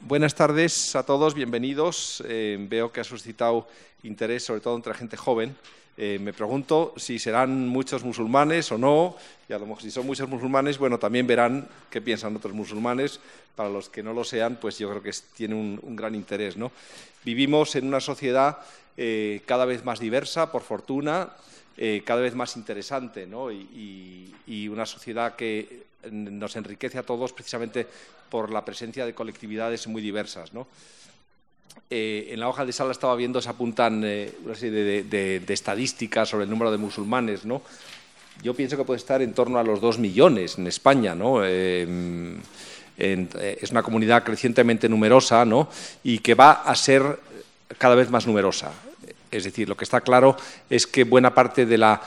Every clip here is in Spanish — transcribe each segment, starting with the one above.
Buenas tardes a todos, bienvenidos. Eh, veo que ha suscitado interés, sobre todo entre gente joven. Eh, me pregunto si serán muchos musulmanes o no, y a lo mejor si son muchos musulmanes, bueno, también verán qué piensan otros musulmanes. Para los que no lo sean, pues yo creo que tiene un, gran interés. ¿no? Vivimos en una sociedad eh, cada vez más diversa, por fortuna, cada vez más interesante, ¿no? y una sociedad que nos enriquece a todos precisamente por la presencia de colectividades muy diversas. Eh, en la hoja de sala estaba viendo, se apuntan eh, una serie de, estadísticas sobre el número de musulmanes. ¿no? Yo pienso que puede estar en torno a los dos millones en España. ¿no? Eh, es una comunidad crecientemente numerosa ¿no? y que va a ser cada vez más numerosa. Es decir, lo que está claro es que buena parte de la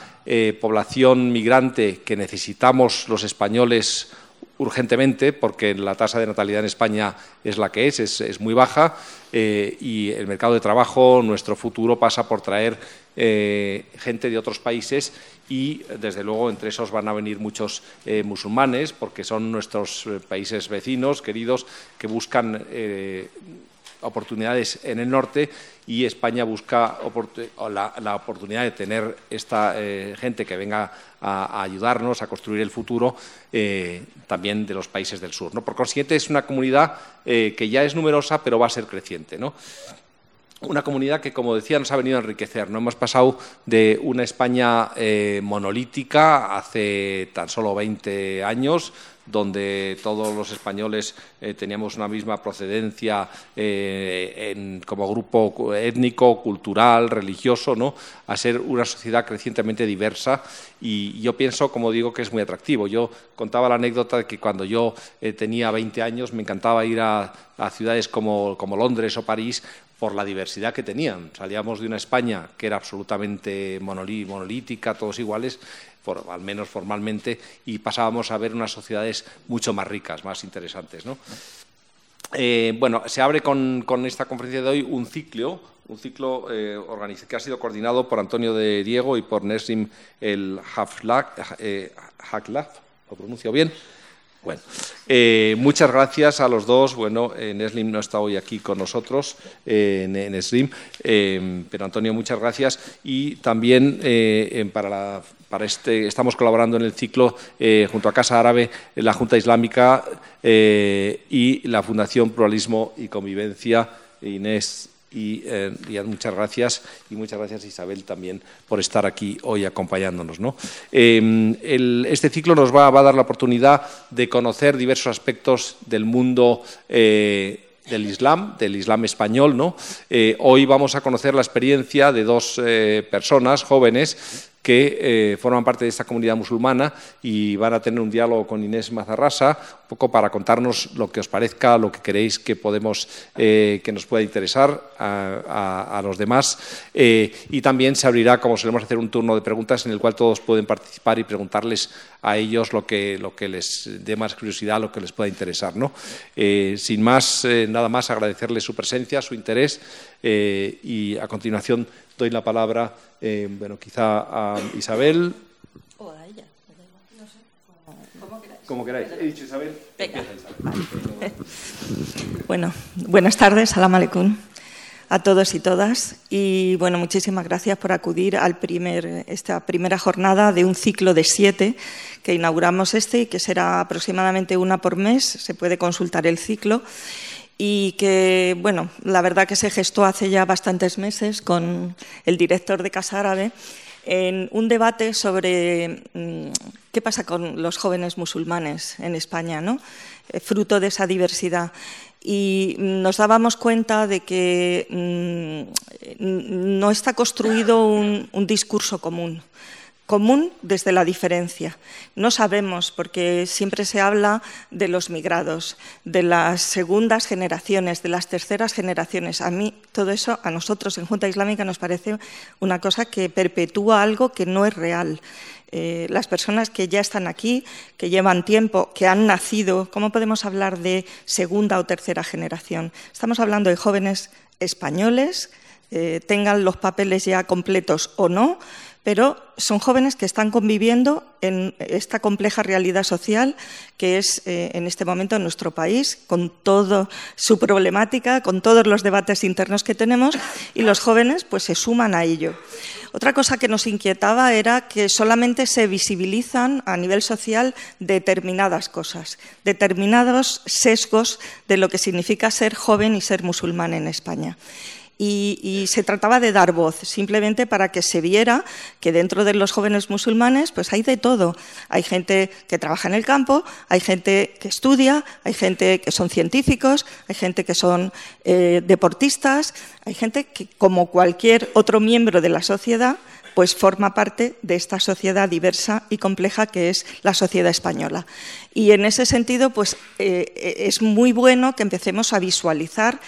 población migrante que necesitamos los españoles urgentemente porque la tasa de natalidad en España es la que es, es, muy baja eh, y el mercado de trabajo, nuestro futuro pasa por traer eh, gente de otros países y desde luego entre esos van a venir muchos eh, musulmanes porque son nuestros países vecinos, queridos, que buscan oportunidades en el norte y España busca la, oportunidad de tener esta eh, gente que venga a, ayudarnos a construir el futuro eh, también de los países del sur. Por consiguiente, es una comunidad eh, que ya es numerosa, pero va a ser creciente. una comunidad que, como decía, nos ha venido a enriquecer. ¿no? Hemos pasado de una España monolítica hace tan solo 20 años donde todos los españoles eh, teníamos una misma procedencia eh, como grupo étnico, cultural, religioso, ¿no? a ser una sociedad crecientemente diversa y yo pienso, como digo, que es muy atractivo. Yo contaba la anécdota de que cuando yo eh, tenía 20 años me encantaba ir a, ciudades como, Londres o París por la diversidad que tenían. Salíamos de una España que era absolutamente monolítica, todos iguales, al menos formalmente, y pasábamos a ver unas sociedades mucho más ricas, más interesantes. Eh, bueno, se abre con, esta conferencia de hoy un ciclo, un ciclo eh, que ha sido coordinado por Antonio de Diego y por Nessim el eh, Haklaf, lo pronuncio bien, bueno, eh, muchas gracias a los dos. Bueno, Neslim no está hoy aquí con nosotros, eh, Neslim, eh, pero Antonio, muchas gracias. Y también para, para este, estamos colaborando en el ciclo junto a Casa Árabe, la Junta Islámica y la Fundación Pluralismo y Convivencia. Inés y eh, muchas gracias y muchas gracias Isabel también por estar aquí hoy acompañándonos. Em, este ciclo nos va, a dar la oportunidad de conocer diversos aspectos del mundo eh, del Islam, del Islam español. Eh, hoy vamos a conocer la experiencia de dos personas jóvenes que eh, forman parte de esta comunidad musulmana y van a tener un diálogo con Inés Mazarrasa, un poco para contarnos lo que os parezca, lo que queréis que podemos, eh, que nos pueda interesar a, los demás. Eh, y también se abrirá, como solemos hacer, un turno de preguntas en el cual todos pueden participar y preguntarles a ellos lo que, lo que les dé más curiosidad, lo que les pueda interesar. ¿no? sin más, nada más agradecerles su presencia, su interés y a continuación doy la palabra, eh, bueno, quizá a Isabel. O a ella. No sé. Como queráis. He dicho Isabel. Venga. bueno, buenas tardes, salam aleikum a todos y todas. Y bueno, muchísimas gracias por acudir a primer, esta primera jornada de un ciclo de siete que inauguramos este y que será aproximadamente una por mes. Se puede consultar el ciclo y que, bueno, la verdad que se gestó hace ya bastantes meses con el director de Casa Árabe en un debate sobre mm, qué pasa con los jóvenes musulmanes en España, ¿no? Eh, fruto de esa diversidad. Y nos dábamos cuenta de que mm, no está construido un discurso común común desde la diferencia. No sabemos, porque siempre se habla de los migrados, de las segundas generaciones, de las terceras generaciones. A mí todo eso, a nosotros en Junta Islámica, nos parece una cosa que perpetúa algo que no es real. Eh, las personas que ya están aquí, que llevan tiempo, que han nacido, ¿cómo podemos hablar de segunda o tercera generación? Estamos hablando de jóvenes españoles, eh, tengan los papeles ya completos o no, pero son jóvenes que están conviviendo en esta compleja realidad social que es eh, en este momento en nuestro país, con toda su problemática, con todos los debates internos que tenemos, y los jóvenes pues se suman a ello. Otra cosa que nos inquietaba era que solamente se visibilizan a nivel social determinadas cosas, determinados sesgos de lo que significa ser joven y ser musulmán en España y, se trataba de dar voz, simplemente para que se viera que dentro de los jóvenes musulmanes pues hay de todo. Hay gente que trabaja en el campo, hay gente que estudia, hay gente que son científicos, hay gente que son eh, deportistas, hay gente que, como cualquier otro miembro de la sociedad, pues forma parte de esta sociedad diversa y compleja que es la sociedad española. Y en ese sentido, pues eh, es muy bueno que empecemos a visualizar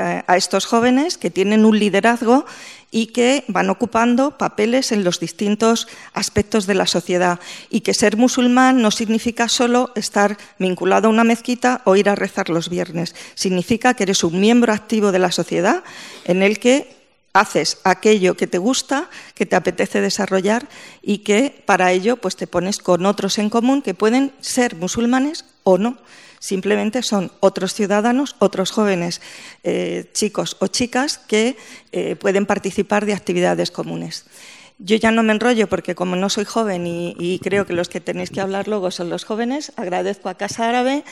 a estos jóvenes que tienen un liderazgo y que van ocupando papeles en los distintos aspectos de la sociedad. Y que ser musulmán no significa solo estar vinculado a una mezquita o ir a rezar los viernes, significa que eres un miembro activo de la sociedad en el que haces aquello que te gusta, que te apetece desarrollar y que para ello pues te pones con otros en común que pueden ser musulmanes o no simplemente son otros ciudadanos, otros jóvenes, eh, chicos o chicas que eh, pueden participar de actividades comunes. Yo ya no me enrollo porque como no soy joven y, creo que los que tenéis que hablar luego son los jóvenes, agradezco a Casa Árabe,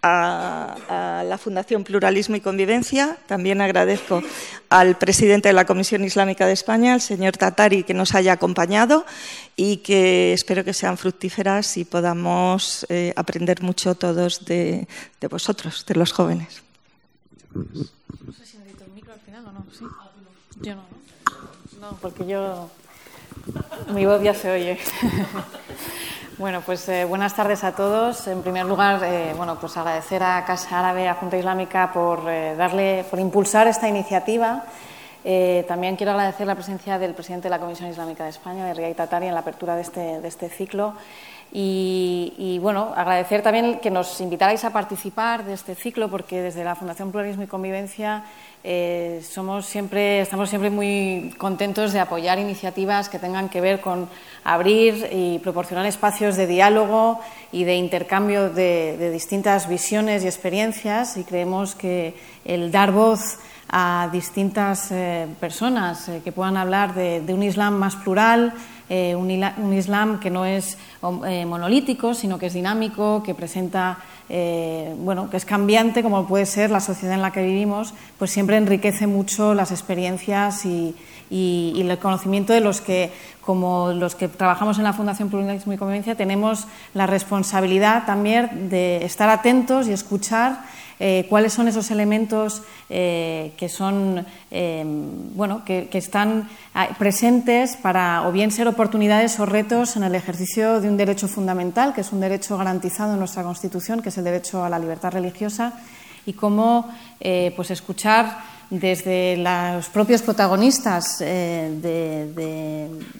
a, la Fundación Pluralismo y Convivencia, también agradezco al presidente de la Comisión Islámica de España, el señor Tatari, que nos haya acompañado y que espero que sean fructíferas y podamos eh, aprender mucho todos de, vosotros, de los jóvenes. No sé si necesito el micro al final o no. ¿Sí? Yo no. No, porque yo mi voz ya se oye. bueno, pues eh, buenas tardes a todos. En primer lugar, eh, bueno, pues agradecer a Casa Árabe, a Junta Islámica, por eh, darle, por impulsar esta iniciativa. también quiero agradecer la presencia del presidente de la Comisión Islámica de España, de Riay Tatari, en la apertura de este, de este ciclo. Y, bueno, agradecer también que nos invitarais a participar de este ciclo, porque desde la Fundación Pluralismo y Convivencia eh, somos siempre, estamos siempre muy contentos de apoyar iniciativas que tengan que ver con abrir y proporcionar espacios de diálogo y de intercambio de, distintas visiones y experiencias y creemos que el dar voz a distintas eh, personas eh, que puedan hablar de, un Islam más plural, un, Islam que no es monolítico, sino que es dinámico, que presenta eh, bueno, que es cambiante, como puede ser la sociedad en la que vivimos, pues siempre enriquece mucho las experiencias y, el conocimiento de los que, como los que trabajamos en la Fundación Pluralismo y Convivencia, tenemos la responsabilidad también de estar atentos y escuchar eh, cuáles son esos elementos eh, que son bueno que, están ah, presentes para o bien ser oportunidades o retos en el ejercicio de un derecho fundamental que es un derecho garantizado en nuestra Constitución que es el derecho a la libertad religiosa y cómo eh, pues escuchar desde los propios protagonistas de,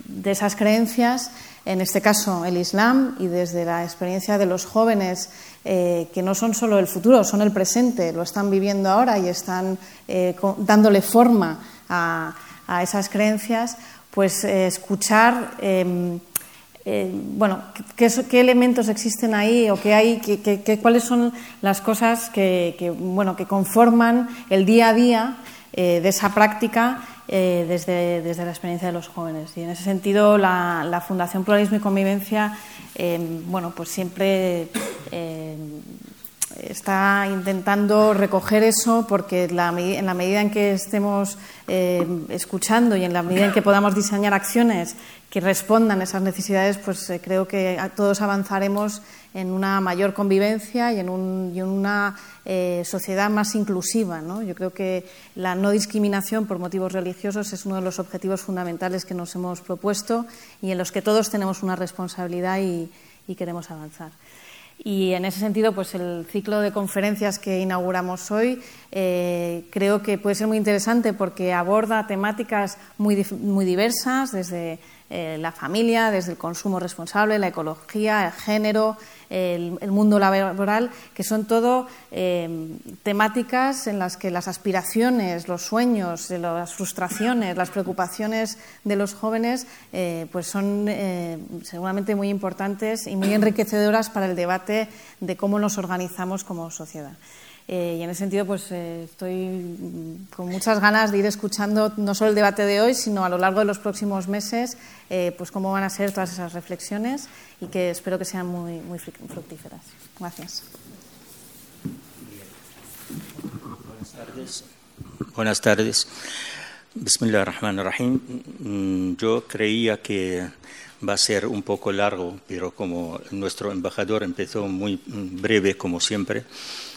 de esas creencias en este caso el Islam, y desde la experiencia de los jóvenes eh, que no son solo el futuro, son el presente, lo están viviendo ahora y están eh, dándole forma a, esas creencias, pues eh, escuchar, em, bueno, qué, elementos existen ahí o qué hay, cuáles son las cosas que, bueno, que conforman el día a día de esa práctica desde, desde, la experiencia de los jóvenes. Y en ese sentido, la, la Fundación Pluralismo y Convivencia Em, bueno, pues siempre em, está intentando recoger eso porque en la medida en que estemos em, escuchando y en la medida en que podamos diseñar acciones que respondan a esas necesidades, pues eh, creo que todos avanzaremos en una mayor convivencia y en, una eh, sociedad más inclusiva. Yo creo que la no discriminación por motivos religiosos es uno de los objetivos fundamentales que nos hemos propuesto y en los que todos tenemos una responsabilidad y, queremos avanzar. Y en ese sentido, pues el ciclo de conferencias que inauguramos hoy eh, creo que puede ser muy interesante porque aborda temáticas muy, muy diversas, desde eh, la familia, desde el consumo responsable, la ecología, el género, el, mundo laboral, que son todo eh, temáticas en las que las aspiraciones, los sueños, las frustraciones, las preocupaciones de los jóvenes eh, pues son seguramente muy importantes y muy enriquecedoras para el debate de cómo nos organizamos como sociedad. Eh, y en ese sentido, pues eh, estoy con muchas ganas de ir escuchando no solo el debate de hoy, sino a lo largo de los próximos meses, eh, pues cómo van a ser todas esas reflexiones y que espero que sean muy, muy fructíferas. Gracias. Buenas tardes. Buenas tardes. Bismillah ar-Rahman ar-Rahim. Mm, yo creía que va a ser un poco largo, pero como nuestro embajador empezó muy mm, breve, como siempre,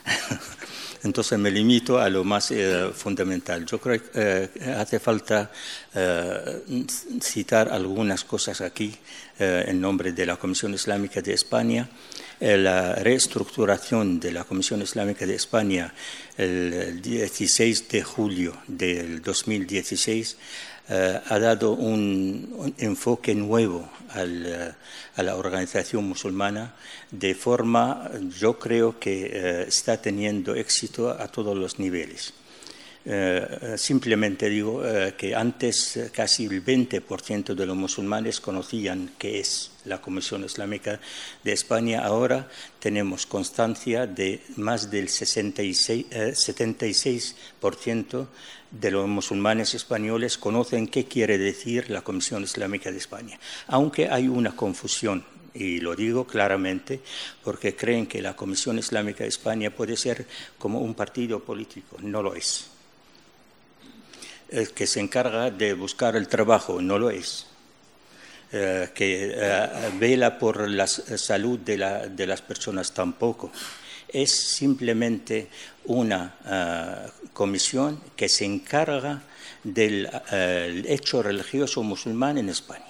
Entonces me limito a lo más eh, fundamental. Yo creo que eh, hace falta eh, citar algunas cosas aquí en nombre de la Comisión Islámica de España. la reestructuración de la Comisión Islámica de España el 16 de julio del 2016 ha dado un enfoque nuevo al a la organización musulmana de forma, yo creo que eh, está teniendo éxito a todos los niveles. Eh, simplemente digo eh, que antes casi el 20% de los musulmanes conocían qué es la Comisión Islámica de España. Ahora tenemos constancia de más del 66, 76% de los musulmanes españoles conocen qué quiere decir la Comisión Islámica de España, aunque hay una confusión. Y lo digo claramente porque creen que la Comisión Islámica de España puede ser como un partido político. No lo es. El que se encarga de buscar el trabajo. No lo es. Eh, que eh, vela por la salud de, de las personas tampoco es simplemente una eh, comisión que se encarga del eh, hecho religioso musulmán en España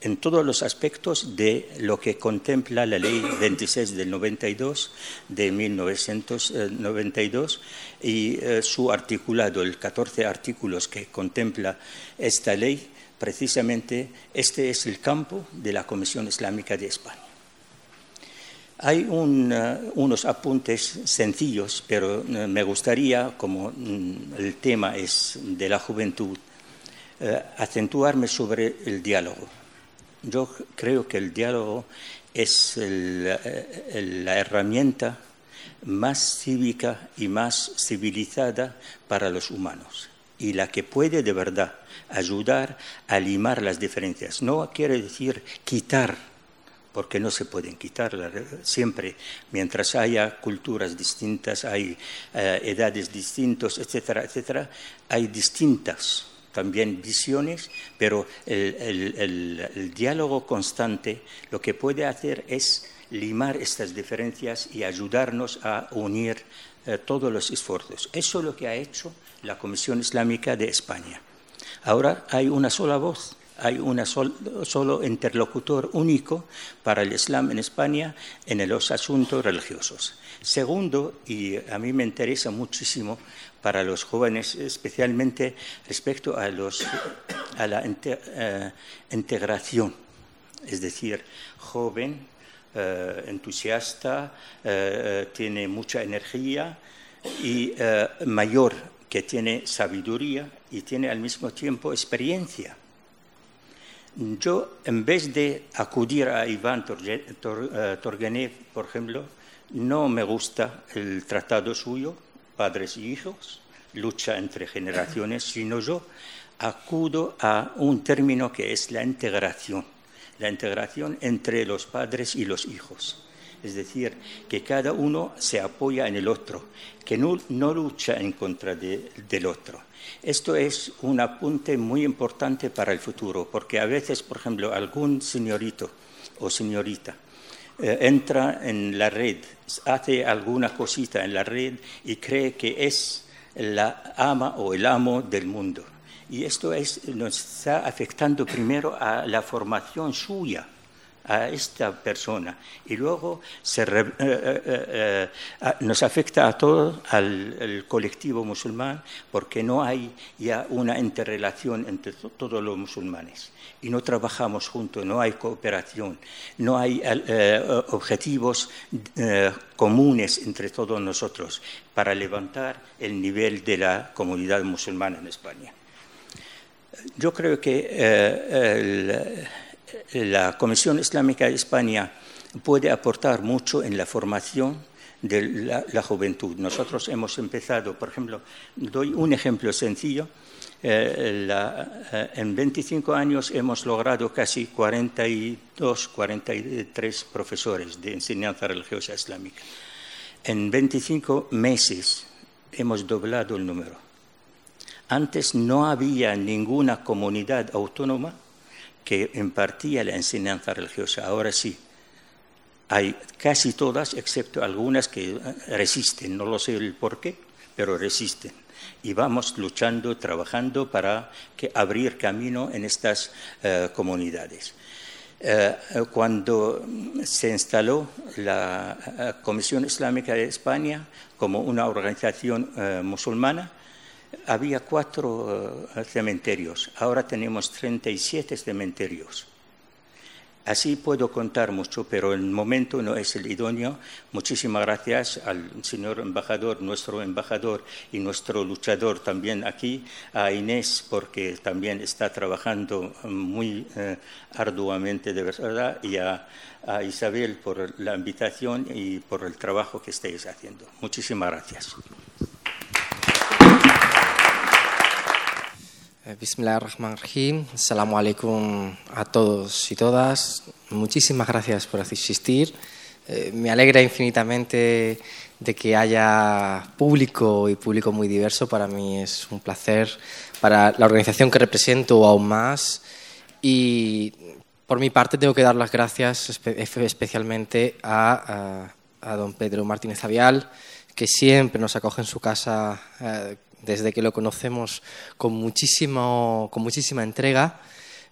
en todos los aspectos de lo que contempla la ley 26 del 92 de 1992 y eh, su articulado, el 14 artículos que contempla esta ley, precisamente este es el campo de la Comisión Islámica de España. Hay uh, unos apuntes sencillos, pero uh, me gustaría, como mm, el tema es de la juventud, uh, acentuarme sobre el diálogo. Yo creo que el diálogo es la herramienta más cívica y más civilizada para los humanos y la que puede de verdad ayudar a limar las diferencias. No quiere decir quitar porque no se pueden quitar siempre, mientras haya culturas distintas, hay eh, edades distintas, etcétera, etcétera, hay distintas también visiones, pero el, diálogo constante lo que puede hacer es limar estas diferencias y ayudarnos a unir eh, todos los esfuerzos. Eso es lo que ha hecho la Comisión Islámica de España. Ahora hay una sola voz hay un solo interlocutor único para el Islam en España en los asuntos religiosos. Segundo, y a mí me interesa muchísimo para los jóvenes, especialmente respecto a, la eh, integración, es decir, joven, eh, entusiasta, eh, tiene mucha energía y mayor, que tiene sabiduría y tiene al mismo tiempo experiencia yo, en vez de acudir a Iván eh, Turgenev, por ejemplo, no me gusta el tratado suyo, padres y hijos, lucha entre generaciones, sino yo acudo a un término que es la integración, la integración entre los padres y los hijos. Es decir, que cada uno se apoya en el otro, que no, lucha en contra del otro. Esto es un apunte muy importante para el futuro, porque a veces, por ejemplo, algún señorito o señorita eh, entra en la red, hace alguna cosita en la red y cree que es la ama o el amo del mundo. Y esto nos está afectando primero a la formación suya a esta persona y luego eh, eh, eh, nos afecta a todo al, colectivo musulmán porque no hay ya una interrelación entre todos los musulmanes y no trabajamos juntos, no hay cooperación, no hay objetivos comunes entre todos nosotros para levantar el nivel de la comunidad musulmana en España. Yo creo que el, la Comisión Islámica de España puede aportar mucho en la formación de la, juventud. Nosotros hemos empezado, por ejemplo, doy un ejemplo sencillo. Eh, eh, en 25 años hemos logrado casi 42, 43 profesores de enseñanza religiosa islámica. En 25 meses hemos doblado el número. Antes no había ninguna comunidad autónoma que impartía la enseñanza religiosa. Ahora sí, hay casi todas, excepto algunas que resisten, no lo sé el por qué, pero resisten. Y vamos luchando, trabajando para abrir camino en estas eh, comunidades. Eh, cuando se instaló la eh, Comisión Islámica de España como una organización musulmana, había cuatro eh, cementerios, ahora tenemos 37 cementerios. Así puedo contar mucho, pero el momento no es el idóneo. Muchísimas gracias al señor embajador, nuestro embajador y nuestro luchador también aquí, a Inés, porque también está trabajando muy eh, arduamente de verdad, y a Isabel por la invitación y por el trabajo que estáis haciendo. Muchísimas gracias. Eh, Bismillahirrahmanirrahim. Assalamualaikum a todos y todas. Muchísimas gracias por asistir. Eh, me alegra infinitamente de que haya público y público muy diverso. Para mí es un placer. Para la organización que represento aún más. Y por mi parte tengo que dar las gracias especialmente a, don Pedro Martínez Avial, que siempre nos acoge en su casa. Eh, desde que lo conocemos con, muchísimo, con muchísima entrega.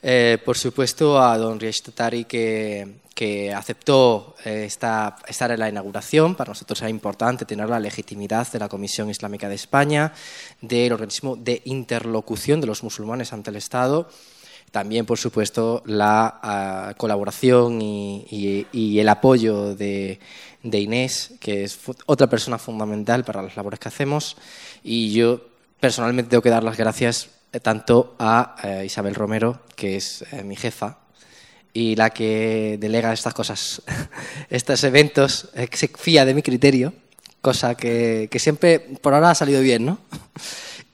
Eh, por supuesto, a don Riesh Tatari, que, que aceptó eh, estar en la inauguración. Para nosotros era importante tener la legitimidad de la Comisión Islámica de España, del organismo de interlocución de los musulmanes ante el Estado. También, por supuesto, la ah, colaboración y, y, el apoyo de, de Inés, que es otra persona fundamental para las labores que hacemos. Y yo personalmente tengo que dar las gracias eh, tanto a eh, Isabel Romero, que es eh, mi jefa, y la que delega estas cosas, estos eventos, que se fía de mi criterio, cosa que, que siempre por ahora ha salido bien, ¿no?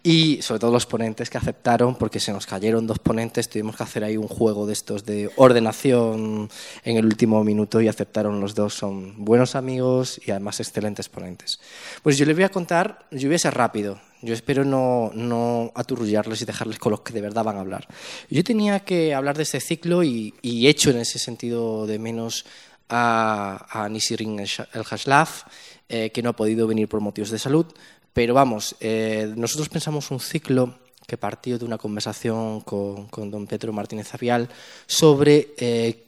Y sobre todo los ponentes que aceptaron, porque se nos cayeron dos ponentes, tuvimos que hacer ahí un juego de estos de ordenación en el último minuto y aceptaron los dos, son buenos amigos y además excelentes ponentes. Pues yo les voy a contar, yo voy a ser rápido, yo espero no, no aturrullarles y dejarles con los que de verdad van a hablar. Yo tenía que hablar de este ciclo y, y hecho en ese sentido de menos a, a Nisirin el Haslaf, eh, que no ha podido venir por motivos de salud, pero vamos, eh, nosotros pensamos un ciclo que partió de una conversación con, don Pedro Martínez Avial sobre eh,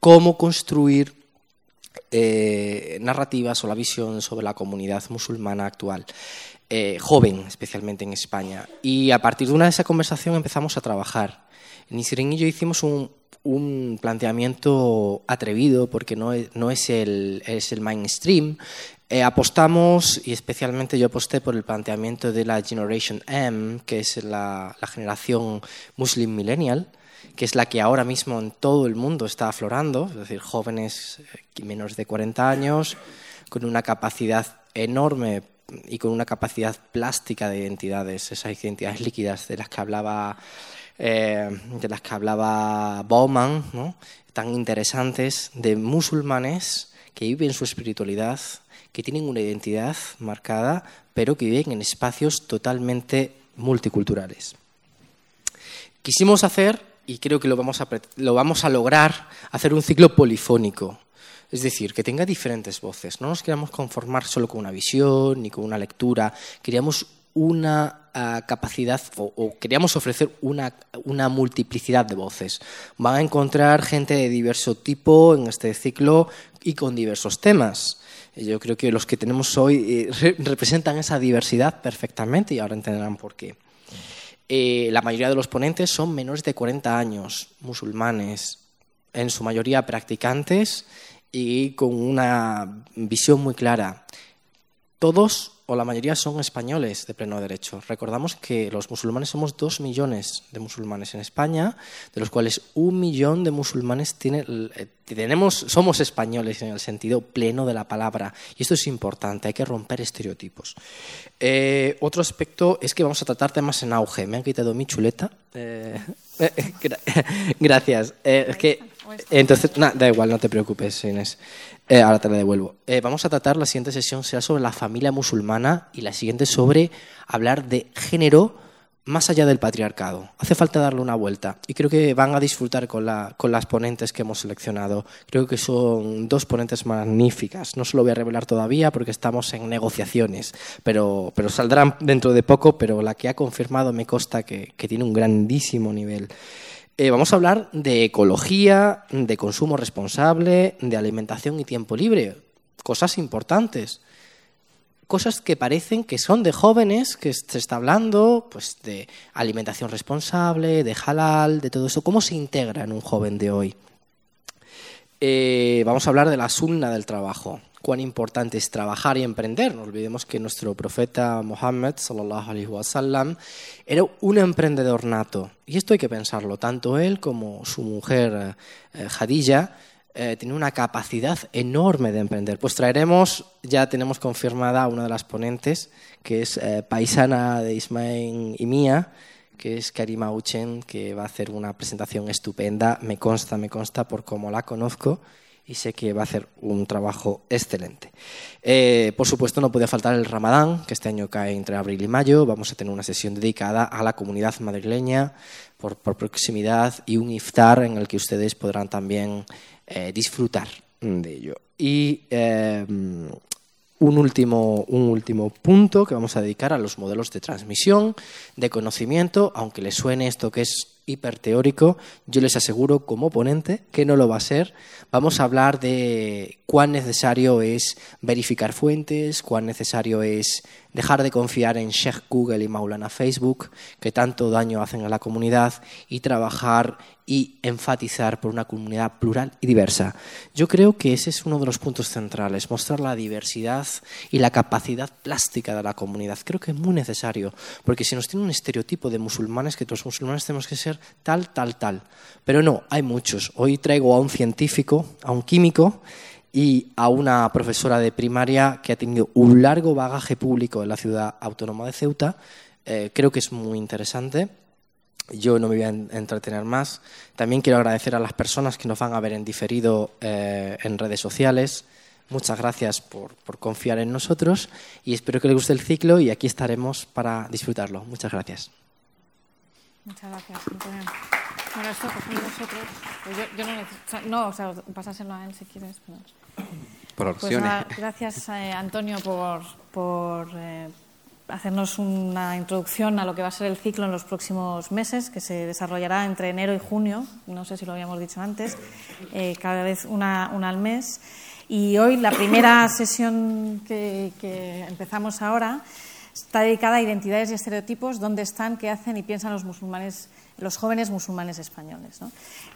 cómo construir eh, narrativas o la visión sobre la comunidad musulmana actual, joven especialmente en España. Y a partir de una de esa conversación empezamos a trabajar. Nisirin y yo hicimos un, un planteamiento atrevido porque no es, no es, el, es el mainstream, eh, apostamos, y especialmente yo aposté por el planteamiento de la Generation M, que es la, generación Muslim Millennial, que es la que ahora mismo en todo el mundo está aflorando, es decir, jóvenes eh, menos de 40 años, con una capacidad enorme y con una capacidad plástica de identidades, esas identidades líquidas de las que hablaba, eh, de las que hablaba Bauman, tan interesantes, de musulmanes que viven su espiritualidad que tienen una identidad marcada, pero que viven en espacios totalmente multiculturales. Quisimos hacer, y creo que lo vamos a, lo vamos a lograr, hacer un ciclo polifónico. Es decir, que tenga diferentes voces. No nos queríamos conformar solo con una visión ni con una lectura. Queríamos una ah, capacidad o, queríamos ofrecer una, una, multiplicidad de voces. Van a encontrar gente de diverso tipo en este ciclo y con diversos temas. Yo creo que los que tenemos hoy eh, representan esa diversidad perfectamente y ahora entenderán por qué. Eh, la mayoría de los ponentes son menores de 40 años, musulmanes, en su mayoría practicantes y con una visión muy clara. Todos o la mayoría son españoles de pleno derecho. Recordamos que los musulmanes somos dos millones de musulmanes en España, de los cuales un millón de musulmanes tiene, eh, tenemos, somos españoles en el sentido pleno de la palabra. Y esto es importante, hay que romper estereotipos. Eh, otro aspecto es que vamos a tratar temas en auge. Me han quitado mi chuleta. Eh, gracias. es que, entonces, da igual, no te preocupes, Inés. Eh, ahora te la devuelvo. Eh, vamos a tratar, la siguiente sesión será sobre la familia musulmana y la siguiente sobre hablar de género más allá del patriarcado. Hace falta darle una vuelta y creo que van a disfrutar con, la, con las ponentes que hemos seleccionado. Creo que son dos ponentes magníficas. No se lo voy a revelar todavía porque estamos en negociaciones, pero, pero saldrán dentro de poco, pero la que ha confirmado me consta que, que tiene un grandísimo nivel. Eh, vamos a hablar de ecología, de consumo responsable, de alimentación y tiempo libre. Cosas importantes. Cosas que parecen que son de jóvenes, que se está hablando pues, de alimentación responsable, de halal, de todo eso. ¿Cómo se integra en un joven de hoy? Eh, vamos a hablar de la sunna del trabajo cuán importante es trabajar y emprender. No olvidemos que nuestro profeta Mohammed wasallam era un emprendedor nato y esto hay que pensarlo. Tanto él como su mujer eh, Khadija eh, tienen una capacidad enorme de emprender. Pues traeremos, ya tenemos confirmada a una de las ponentes que es eh, paisana de Ismael y mía que es Karima Uchen, que va a hacer una presentación estupenda. Me consta, me consta por cómo la conozco y sé que va a hacer un trabajo excelente. Eh, por supuesto, no puede faltar el Ramadán, que este año cae entre abril y mayo. Vamos a tener una sesión dedicada a la comunidad madrileña por, proximidad y un iftar en el que ustedes podrán también eh, disfrutar de ello. Y eh, un último, un último punto que vamos a dedicar a los modelos de transmisión, de conocimiento, aunque les suene esto que es hiperteórico, yo les aseguro como ponente que no lo va a ser. Vamos a hablar de cuán necesario es verificar fuentes, cuán necesario es dejar de confiar en Sheikh Google y Maulana Facebook, que tanto daño hacen a la comunidad, y trabajar y enfatizar por una comunidad plural y diversa. Yo creo que ese es uno de los puntos centrales, mostrar la diversidad y la capacidad plástica de la comunidad. Creo que es muy necesario, porque si nos tiene un estereotipo de musulmanes, que los musulmanes tenemos que ser tal, tal, tal. Pero no, hay muchos. Hoy traigo a un científico, a un químico, y a una profesora de primaria que ha tenido un largo bagaje público en la ciudad autónoma de Ceuta. Eh, creo que es muy interesante. Yo no me voy a entretener más. También quiero agradecer a las personas que nos van a ver en diferido eh, en redes sociales. Muchas gracias por, por, confiar en nosotros y espero que les guste el ciclo y aquí estaremos para disfrutarlo. Muchas gracias. Muchas gracias, Bueno, esto pues nosotros. Pues yo, yo, no necesito. No, o sea, pásaselo a él si quieres. Pero... Por pues opciones. Pues gracias, eh, Antonio, por, por eh, hacernos una introducción a lo que va a ser el ciclo en los próximos meses, que se desarrollará entre enero y junio. No sé si lo habíamos dicho antes. Eh, cada vez una, una, al mes. Y hoy, la primera sesión que, que empezamos ahora Está dedicada a identidades y estereotipos, dónde están, qué hacen y piensan los musulmanes, los jóvenes musulmanes españoles.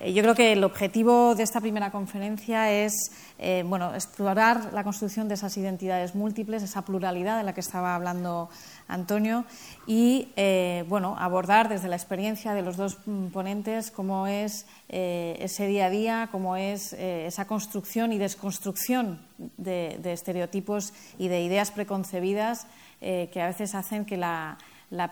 Eh, yo creo que el objetivo de esta primera conferencia es eh, bueno, explorar la construcción de esas identidades múltiples, esa pluralidad de la que estaba hablando Antonio, y eh, bueno, abordar desde la experiencia de los dos mm, ponentes cómo es ese día a día, cómo es esa construcción y desconstrucción de estereotipos y de ideas preconcebidas que a veces hacen que la,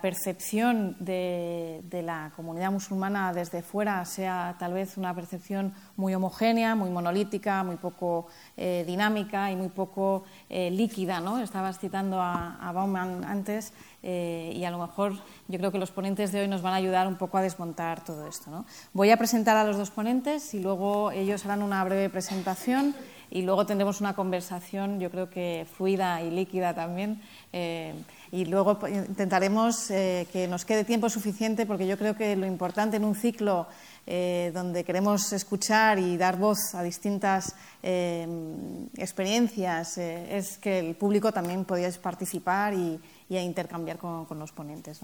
percepción de, la comunidad musulmana desde fuera sea tal vez una percepción muy homogénea, muy monolítica, muy poco eh, dinámica y muy poco eh, líquida. ¿no? Estabas citando a, Bauman antes y a lo mejor yo creo que los ponentes de hoy nos van a ayudar un poco a desmontar todo esto. Voy a presentar a los dos ponentes y luego ellos harán una breve presentación y luego tendremos una conversación, yo creo que fluida y líquida también. Eh, y luego intentaremos que nos quede tiempo suficiente porque yo creo que lo importante en un ciclo eh, donde queremos escuchar y dar voz a distintas eh, experiencias, eh, es que el público también podía participar y, intercambiar con, los ponentes.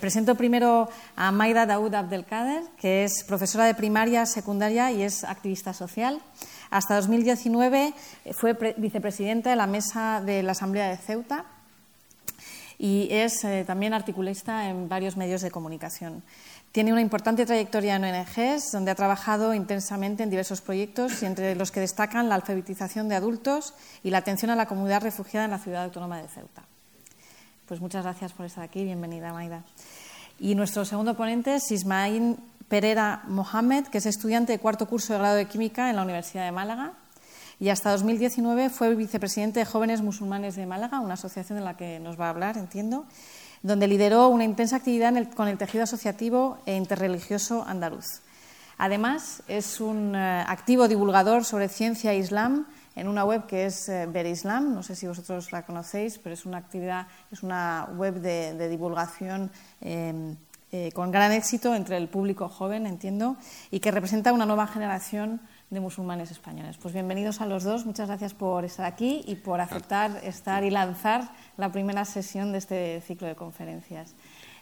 presento primero a Maida Daoud Abdelkader, que es profesora de primaria, secundaria y es activista social. Hasta 2019 fue vicepresidenta de la mesa de la Asamblea de Ceuta y es también articulista en varios medios de comunicación. Tiene una importante trayectoria en ONGs, donde ha trabajado intensamente en diversos proyectos, y entre los que destacan la alfabetización de adultos y la atención a la comunidad refugiada en la ciudad autónoma de Ceuta. Pues muchas gracias por estar aquí. Bienvenida, Maida. Y nuestro segundo ponente es Ismail Pereira Mohamed, que es estudiante de cuarto curso de grado de Química en la Universidad de Málaga y hasta 2019 fue vicepresidente de Jóvenes Musulmanes de Málaga, una asociación de la que nos va a hablar, entiendo, donde lideró una intensa actividad con el tejido asociativo e interreligioso andaluz. Además, es un eh, activo divulgador sobre ciencia e islam en una web que es eh, Ver Islam. No sé si vosotros la conocéis, pero es una actividad, es una web de, divulgación em, eh, con gran éxito entre el público joven, entiendo, y que representa una nueva generación de musulmanes españoles. Pues bienvenidos a los dos, muchas gracias por estar aquí y por aceptar estar y lanzar la primera sesión de este ciclo de conferencias.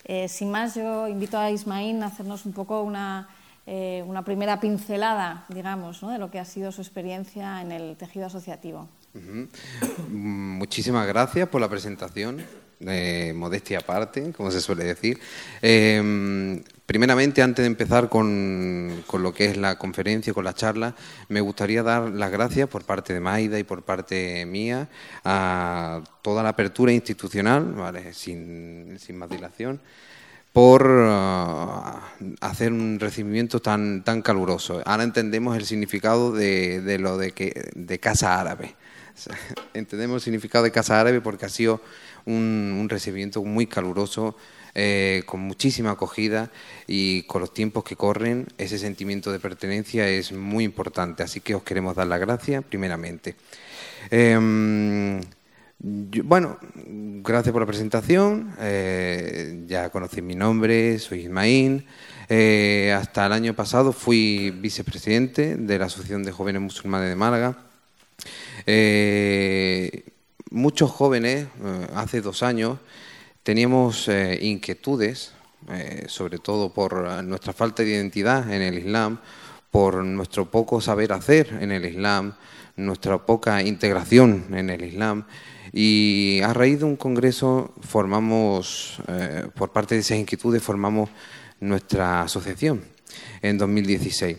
Eh, sin más, yo invito a Ismaín a hacernos un poco una, eh, una primera pincelada, digamos, ¿no? de lo que ha sido su experiencia en el tejido asociativo. Muchísimas gracias por la presentación. Eh, modestia aparte, como se suele decir. Eh, primeramente, antes de empezar con, lo que es la conferencia, con la charla, me gustaría dar las gracias por parte de Maida y por parte mía a toda la apertura institucional, ¿vale? sin, más dilación por uh, hacer un recibimiento tan, tan caluroso. Ahora entendemos el significado de, lo de, que, de casa árabe. entendemos el significado de casa árabe porque ha sido un, recibimiento muy caluroso, eh, con muchísima acogida y con los tiempos que corren, ese sentimiento de pertenencia es muy importante. Así que os queremos dar las gracias primeramente. Em, bueno, gracias por la presentación. Eh, ya conocéis mi nombre, soy Ismaín. Eh, hasta el año pasado fui vicepresidente de la Asociación de Jóvenes Musulmanes de Málaga muchos jóvenes, eh, hace dos años, teníamos eh, inquietudes, eh, sobre todo por nuestra falta de identidad en el Islam, por nuestro poco saber hacer en el Islam, nuestra poca integración en el Islam. Y a raíz de un congreso formamos, por parte de esas inquietudes, formamos nuestra asociación en 2016.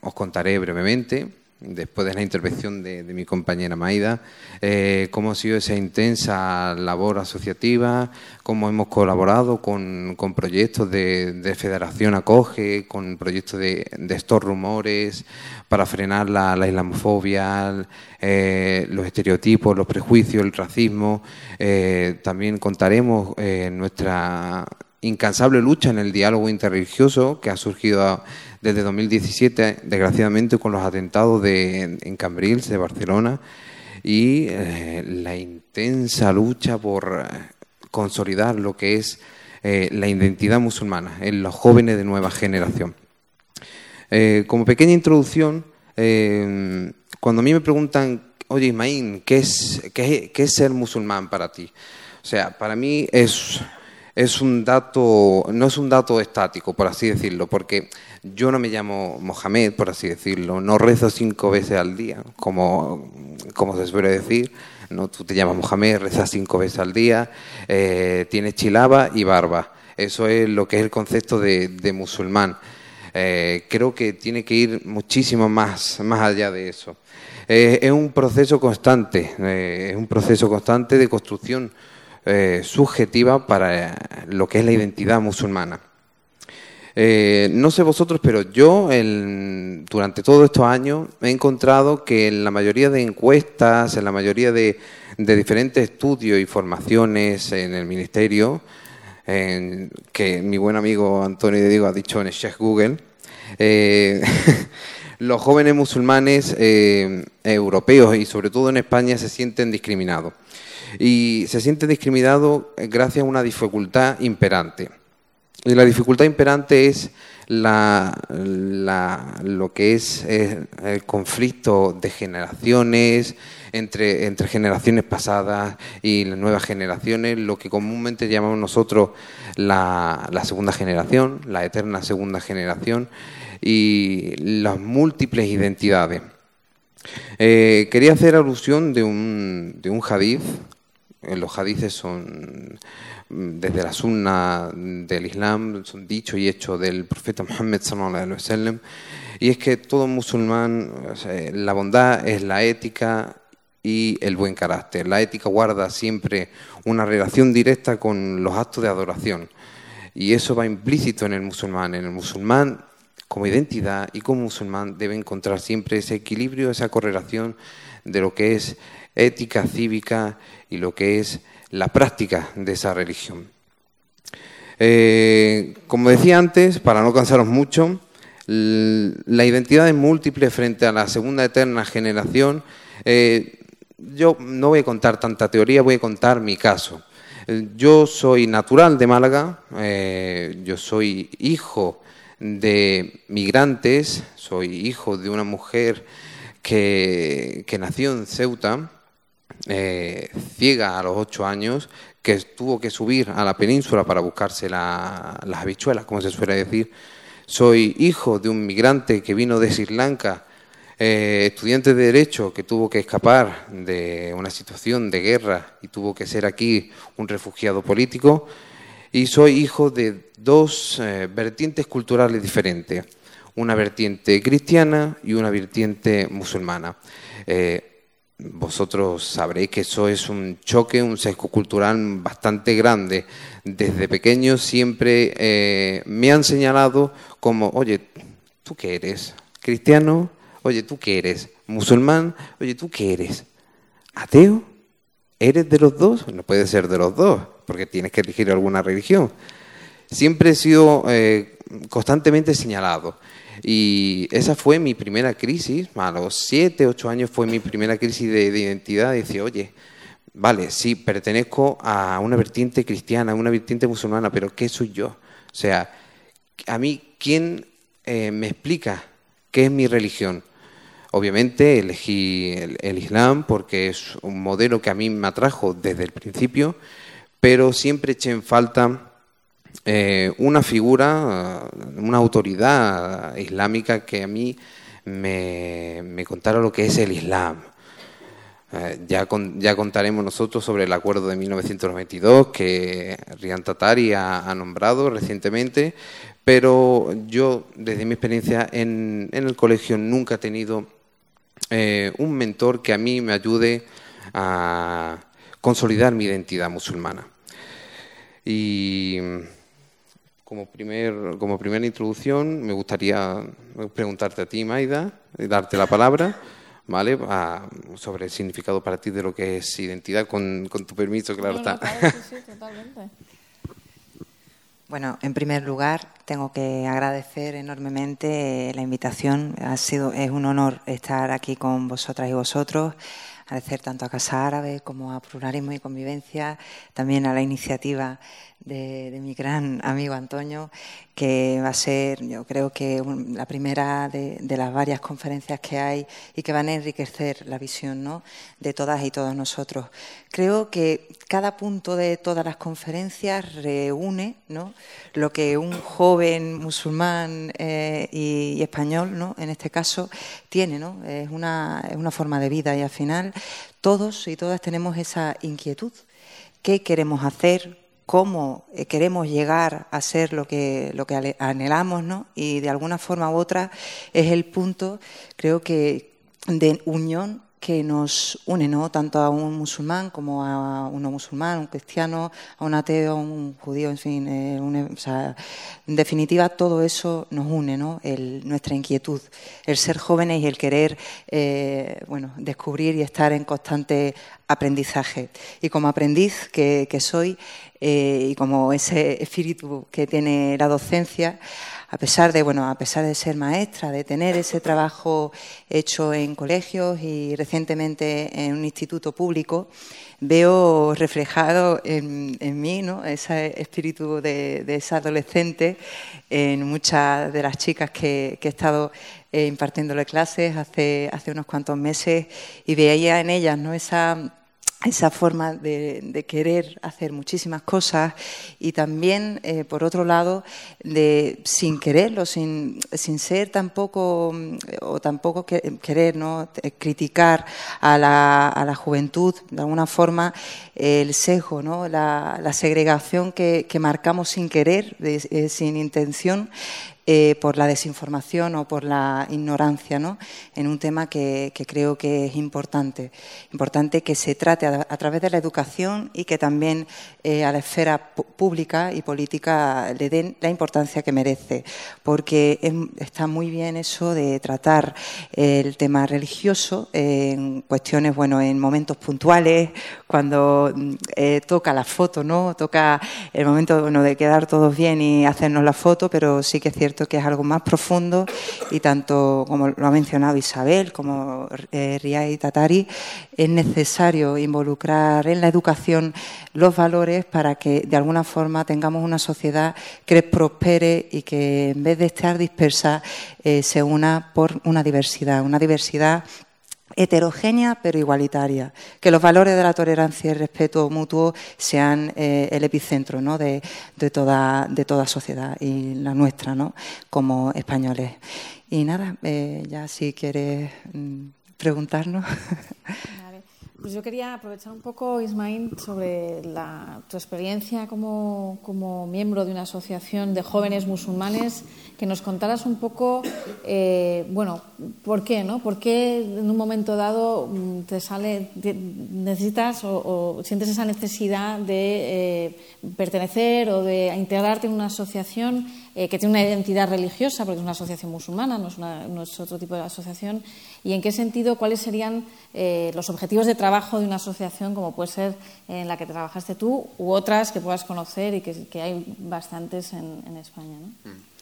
os contaré brevemente después de la intervención de, mi compañera Maida, eh, cómo ha sido esa intensa labor asociativa, cómo hemos colaborado con, proyectos de, Federación Acoge, con proyectos de, estos rumores para frenar la, islamofobia, eh, los estereotipos, los prejuicios, el racismo. Eh, también contaremos nuestra incansable lucha en el diálogo interreligioso que ha surgido desde 2017, desgraciadamente, con los atentados de, en Cambrils, de Barcelona, y eh, la intensa lucha por eh, consolidar lo que es eh, la identidad musulmana en los jóvenes de nueva generación. como pequeña introducción, cuando a mí me preguntan, oye Ismaín, ¿qué es, qué es ser musulmán para ti? O sea, para mí es es un dato, no es un dato estático, por así decirlo, porque yo no me llamo Mohamed, por así decirlo, no rezo cinco veces al día, como, como se suele decir, no tú te llamas Mohamed, rezas cinco veces al día, eh, tienes chilaba y barba. Eso es lo que es el concepto de, musulmán. Eh, creo que tiene que ir muchísimo más, más allá de eso. Eh, es un proceso constante, es un proceso constante de construcción eh, subjetiva para lo que es la identidad musulmana. Eh, no sé vosotros, pero yo durante todos estos años he encontrado que en la mayoría de encuestas, en la mayoría de, diferentes estudios y formaciones en el ministerio, que mi buen amigo Antonio de Diego ha dicho en el Chef Google, eh, los jóvenes musulmanes eh, europeos y sobre todo en España se sienten discriminados. Y se sienten discriminados gracias a una dificultad imperante. Y la dificultad imperante es la, lo que es el conflicto de generaciones, entre, entre generaciones pasadas y las nuevas generaciones, lo que comúnmente llamamos nosotros la, la segunda generación, la eterna segunda generación, y las múltiples identidades. Eh, quería hacer alusión de un, de un hadith. Eh, los hadiths son mm, desde la sunna del Islam, son dicho y hecho del profeta Muhammad sallallahu alaihi wasallam. Y es que todo musulmán, la bondad es la ética y el buen carácter. La ética guarda siempre una relación directa con los actos de adoración. Y eso va implícito en el musulmán. En el musulmán como identidad y como musulmán debe encontrar siempre ese equilibrio, esa correlación de lo que es ética cívica y lo que es la práctica de esa religión. Eh, como decía antes, para no cansaros mucho, la identidad es múltiple frente a la segunda eterna generación. Eh, yo no voy a contar tanta teoría, voy a contar mi caso. Eh, yo soy natural de Málaga, yo soy hijo de migrantes, soy hijo de una mujer que, nació en Ceuta, eh, ciega a los ocho años, que tuvo que subir a la península para buscarse las habichuelas, como se suele decir. Soy hijo de un migrante que vino de Sri Lanka, eh, estudiante de Derecho que tuvo que escapar de una situación de guerra y tuvo que ser aquí un refugiado político y soy hijo de dos eh, vertientes culturales diferentes, una vertiente cristiana y una vertiente musulmana. Vosotros sabréis que eso es un choque, un sesgo cultural bastante grande. Desde pequeño siempre eh, me han señalado como, oye, ¿tú qué eres? ¿Cristiano? Oye, ¿tú qué eres? ¿Musulmán? Oye, ¿tú qué eres? ¿Ateo? ¿Eres de los dos? No puede ser de los dos porque tienes que elegir alguna religión. Siempre he sido eh, constantemente señalado. Y esa fue mi primera crisis, a los siete, ocho años fue mi primera crisis de, identidad. Decía, oye, vale, sí, pertenezco a una vertiente cristiana, a una vertiente musulmana, pero ¿qué soy yo? O sea, a mí, ¿quién eh, me explica qué es mi religión? Obviamente elegí el, Islam porque es un modelo que a mí me atrajo desde el principio pero siempre eché en falta eh, una figura, una autoridad islámica que a mí me, contara lo que es el Islam. Eh, ya, ya contaremos nosotros sobre el acuerdo de 1992 que Rian Tatari ha, nombrado recientemente, pero yo, desde mi experiencia en, el colegio, nunca he tenido eh, un mentor que a mí me ayude a consolidar mi identidad musulmana. Y como, primer, como primera introducción me gustaría preguntarte a ti, Maida, y darte la palabra. ¿vale? sobre el significado para ti de lo que es identidad, con, tu permiso, claro está. sí, totalmente. Bueno, en primer lugar, tengo que agradecer enormemente la invitación. Ha sido, es un honor estar aquí con vosotras y vosotros agradecer tanto a Casa Árabe como a Pluralismo y Convivencia, también a la iniciativa de, mi gran amigo Antonio, que va a ser, yo creo que la primera de, las varias conferencias que hay y que van a enriquecer la visión ¿no? de todas y todos nosotros. Creo que cada punto de todas las conferencias reúne ¿no? lo que un joven musulmán eh, y, español, ¿no? en este caso, tiene. ¿no? Es, una, es una forma de vida y al final todos y todas tenemos esa inquietud. ¿Qué queremos hacer? Cómo eh, queremos llegar a ser lo que, lo que anhelamos, ¿no? Y de alguna forma u otra es el punto, creo que, de unión que nos une, ¿no? Tanto a un musulmán como a un no musulmán, un cristiano, a un ateo, un judío, en fin. Eh, en definitiva, todo eso nos une, ¿no? nuestra inquietud, el ser jóvenes y el querer, eh, bueno, descubrir y estar en constante aprendizaje. Y como aprendiz que, soy eh, y como ese espíritu que tiene la docencia, a pesar de bueno, a pesar de ser maestra, de tener ese trabajo hecho en colegios y recientemente en un instituto público, veo reflejado en, mí ¿no? ese espíritu de, esa adolescente en muchas de las chicas que, he estado eh, impartiéndole clases hace, hace unos cuantos meses y veía en ellas ¿no? esa esa forma de, querer hacer muchísimas cosas y también, eh, por otro lado, de sin quererlo, sin, sin ser tampoco, o tampoco querer ¿no? criticar a la, a la, juventud, de alguna forma, el sesgo, ¿no? la, la segregación que, que, marcamos sin querer, eh, sin intención, eh, por la desinformación o por la ignorancia ¿no? en un tema que, creo que es importante. Importante que se trate a, través de la educación y que también eh, a la esfera pública y política le den la importancia que merece, porque está muy bien eso de tratar el tema religioso en cuestiones, bueno, en momentos puntuales, cuando eh, toca la foto, ¿no? Toca el momento bueno, de quedar todos bien y hacernos la foto, pero sí que es cierto que es algo más profundo y tanto como lo ha mencionado Isabel como eh, y Tatari, es necesario involucrar en la educación los valores para que de alguna forma tengamos una sociedad que prospere y que en vez de estar dispersa eh, se una por una diversidad, una diversidad heterogénea pero igualitaria, que los valores de la tolerancia y el respeto mutuo sean eh, el epicentro ¿no? de, toda, de toda sociedad y la nuestra ¿no? como españoles. Y nada, eh, ya si quieres mm, preguntarnos. Pues yo quería aprovechar un poco, Ismaín, sobre tu experiencia como, miembro de una asociación de jóvenes musulmanes, que nos contaras un poco, eh, bueno, ¿por qué, no? ¿Por qué en un momento dado mm, te sale, necesitas o, sientes esa necesidad de eh, pertenecer o de integrarte en una asociación eh, que tiene una identidad religiosa, porque es una asociación musulmana, no es, otro tipo de asociación, y en qué sentido, cuáles serían eh, los objetivos de trabajo de una asociación como puede ser en la que trabajaste tú u otras que puedas conocer y que, hay bastantes en, España. Mm.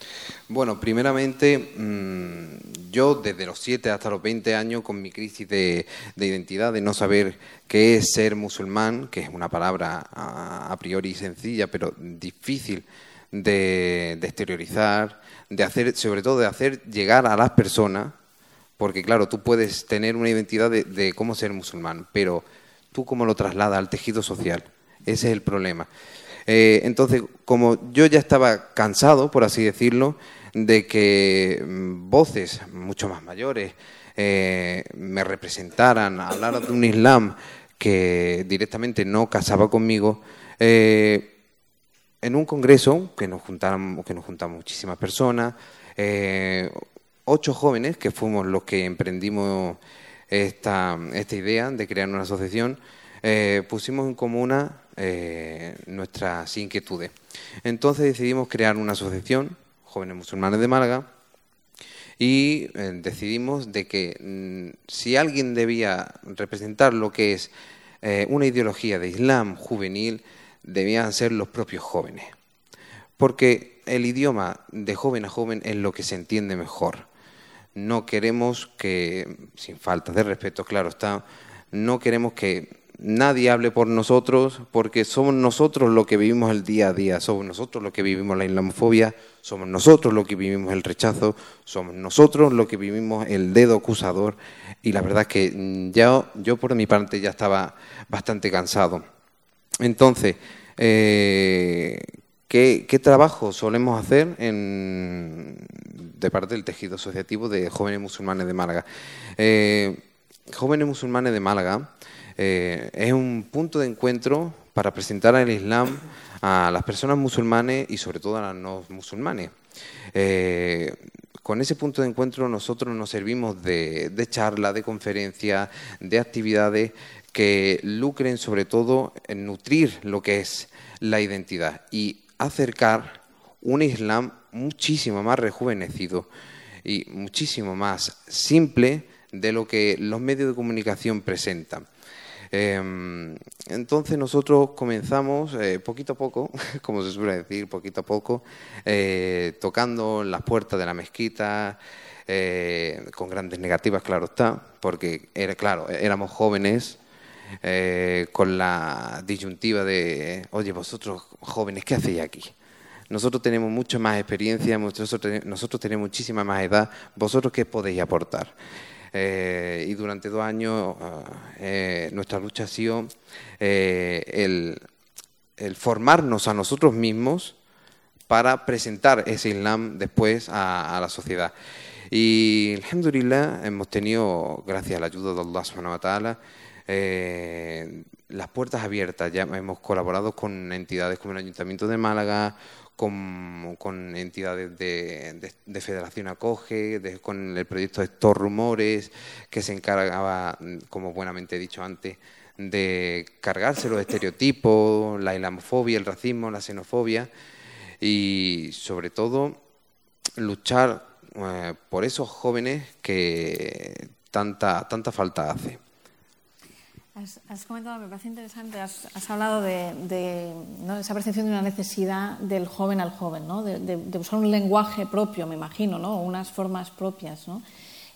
Bueno, primeramente, mm, yo desde los 7 hasta los 20 años, con mi crisis de, identidad, de no saber qué es ser musulmán, que es una palabra a priori sencilla, pero difícil de, exteriorizar, de hacer, sobre todo de hacer llegar a las personas, porque claro, tú puedes tener una identidad de, cómo ser musulmán, pero tú cómo lo trasladas al tejido social. Ese es el problema. Eh, entonces, como yo ya estaba cansado, por así decirlo, de que mm, voces mucho más mayores eh, me representaran, hablaran de un Islam que directamente no casaba conmigo, eh, en un congreso que nos juntamos, que nos juntamos muchísimas personas, eh, ocho jóvenes que fuimos los que emprendimos esta, esta idea de crear una asociación, eh, pusimos en común eh, nuestras inquietudes. Entonces decidimos crear una asociación, Jóvenes Musulmanes de Málaga, y decidimos de que mm, si alguien debía representar lo que es una ideología de Islam juvenil, debían ser los propios jóvenes. Porque el idioma de joven a joven es lo que se entiende mejor. No queremos que, sin falta de respeto, claro está, no queremos que nadie hable por nosotros, porque somos nosotros los que vivimos el día a día, somos nosotros los que vivimos la islamofobia, somos nosotros los que vivimos el rechazo, somos nosotros los que vivimos el dedo acusador, y la verdad es que ya, yo por mi parte ya estaba bastante cansado. Entonces, eh, ¿qué, trabajo solemos hacer de parte del tejido asociativo de jóvenes musulmanes de Málaga? Eh, jóvenes musulmanes de Málaga eh, es un punto de encuentro para presentar el Islam a las personas musulmanes y sobre todo a las no musulmanes. con ese punto de encuentro nosotros nos servimos de, de charla, de conferencia, de actividades que lucren sobre todo en nutrir lo que es la identidad y acercar un Islam muchísimo más rejuvenecido y muchísimo más simple de lo que los medios de comunicación presentan. Em, entonces nosotros comenzamos eh, poquito a poco, como se suele decir, poquito a poco, eh, tocando las puertas de la mezquita, eh, con grandes negativas, claro está, porque era claro, éramos jóvenes con la disyuntiva de, oye, vosotros jóvenes, ¿qué hacéis aquí? Nosotros tenemos mucha más experiencia, nosotros, tenemos muchísima más edad, vosotros qué podéis aportar. Eh, y durante dos años eh, nuestra lucha ha sido eh, el, formarnos a nosotros mismos para presentar ese Islam después a, la sociedad. Y, alhamdulillah, hemos tenido, gracias a la ayuda de Allah subhanahu wa ta'ala, las puertas abiertas. Ya hemos colaborado con entidades como el Ayuntamiento de Málaga, con, entidades de, Federación Acoge, con el proyecto estos rumores, que se encargaba, como buenamente he dicho antes, de cargarse los estereotipos, la islamofobia, el racismo, la xenofobia y sobre todo luchar eh, por esos jóvenes que tanta, tanta falta hace. Has, comentado, me parece interesante, has, hablado de, esa percepción de una necesidad del joven al joven, ¿no? de, usar un lenguaje propio, me imagino, ¿no? unas formas propias. ¿no?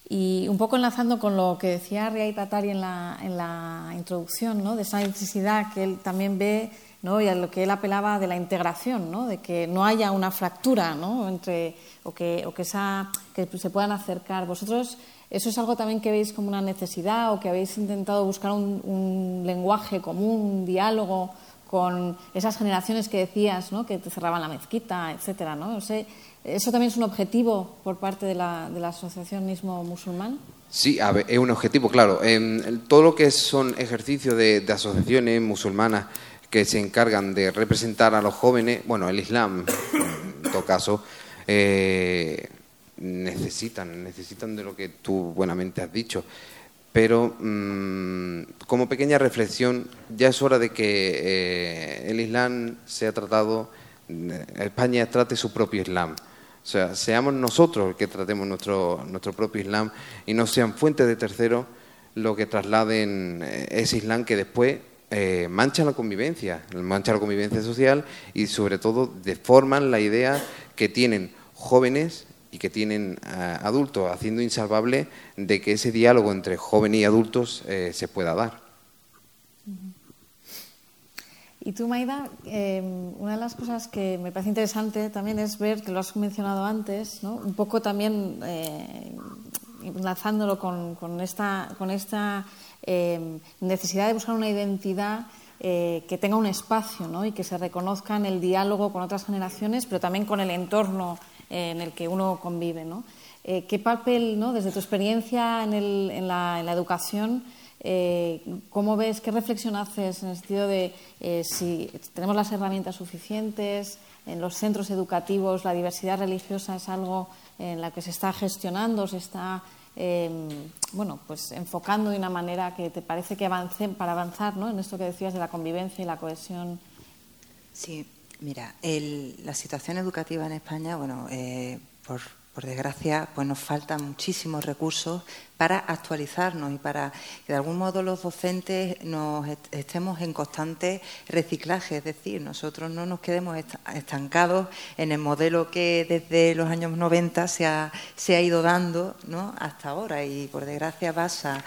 Y un poco enlazando con lo que decía Riay Tatari en la, en la introducción, ¿no? de esa necesidad que él también ve ¿no? y a lo que él apelaba de la integración, ¿no? de que no haya una fractura ¿no? entre, o, que, o que, esa, que se puedan acercar. Vosotros ¿Eso es algo también que veis como una necesidad o que habéis intentado buscar un, lenguaje común, un diálogo con esas generaciones que decías, ¿no? que te cerraban la mezquita, etcétera? ¿no? ¿Eso también es un objetivo por parte de la, del asociacionismo musulmán? Sí, es un objetivo, claro. todo lo que son ejercicios de, asociaciones musulmanas que se encargan de representar a los jóvenes, bueno, el Islam, en todo caso, eh, necesitan, necesitan de lo que tú buenamente has dicho. Pero mm, como pequeña reflexión, ya es hora de que eh, el Islam sea tratado, eh, España trate su propio Islam. O sea, seamos nosotros los que tratemos nuestro, nuestro propio Islam y no sean fuentes de terceros lo que trasladen ese Islam que después mancha la convivencia, mancha la convivencia social y sobre todo deforman la idea que tienen jóvenes y que tienen eh, adultos, haciendo insalvable de que ese diálogo entre jóvenes y adultos eh, se pueda dar. Y tú, Maida, em, una de las cosas que me parece interesante también es ver, que lo has mencionado antes, ¿no? un poco también eh, enlazándolo con, con, esta, con esta em, necesidad de buscar una identidad que tenga un espacio y que se reconozca en el diálogo con otras generaciones, pero también con el entorno en el que uno convive. Eh, ¿Qué papel, desde tu experiencia en, la, educación, eh, cómo ves, qué reflexión haces en el sentido de eh, si tenemos las herramientas suficientes, en los centros educativos la diversidad religiosa es algo en la que se está gestionando, se está em, bueno, pues enfocando de una manera que te parece que avance para avanzar ¿no? en esto que decías de la convivencia y la cohesión? Sí, Mira, la situación educativa en España, bueno, eh, por, por, desgracia, pues nos faltan muchísimos recursos para actualizarnos y para que de algún modo los docentes nos estemos en constante reciclaje, es decir, nosotros no nos quedemos estancados en el modelo que desde los años 90 se ha, se ha ido dando ¿no? hasta ahora y por desgracia vas a,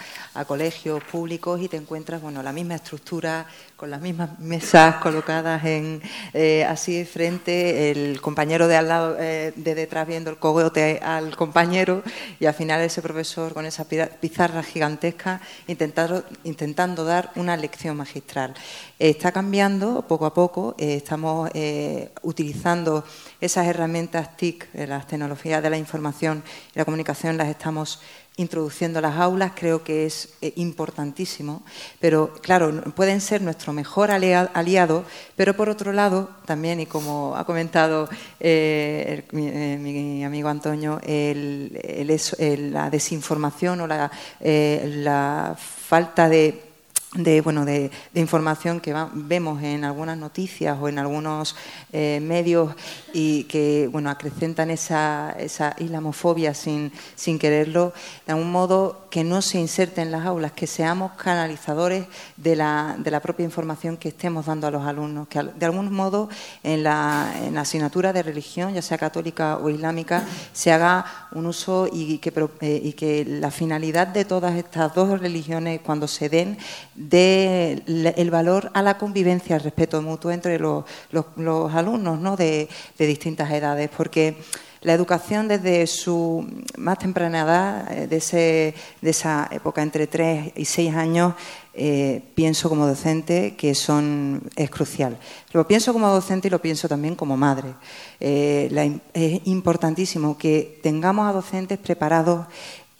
colegios públicos y te encuentras bueno, la misma estructura, con las mismas mesas colocadas en, eh, así frente, el compañero de al lado, eh, de detrás viendo el cogote al compañero y al final ese profesor con esa pizarra gigantesca intentando dar una lección magistral. está cambiando poco a poco, eh, estamos eh, utilizando esas herramientas TIC, las tecnologías de la información y la comunicación, las estamos introduciendo las aulas, creo que es eh, importantísimo, pero claro, pueden ser nuestro mejor aliado, pero por otro lado, también, y como ha comentado eh, eh, mi, amigo Antonio, la desinformación o la falta de de, bueno, de, información que vemos en algunas noticias o en algunos eh, medios y que bueno, acrecentan esa, esa islamofobia sin, sin quererlo, de algún modo que no se inserte en las aulas, que seamos canalizadores de la, de la propia información que estemos dando a los alumnos, que de algún modo en la, en la asignatura de religión, ya sea católica o islámica, se haga un uso y que, eh, y que la finalidad de todas estas dos religiones, cuando se den, de el valor a la convivencia, al respeto mutuo entre los, los, alumnos ¿no? de, de, distintas edades, porque la educación desde su más temprana edad, eh, de, ese, de esa época entre 3 y 6 años, eh, pienso como docente que son, es crucial. Lo pienso como docente y lo pienso también como madre. Eh, es importantísimo que tengamos a docentes preparados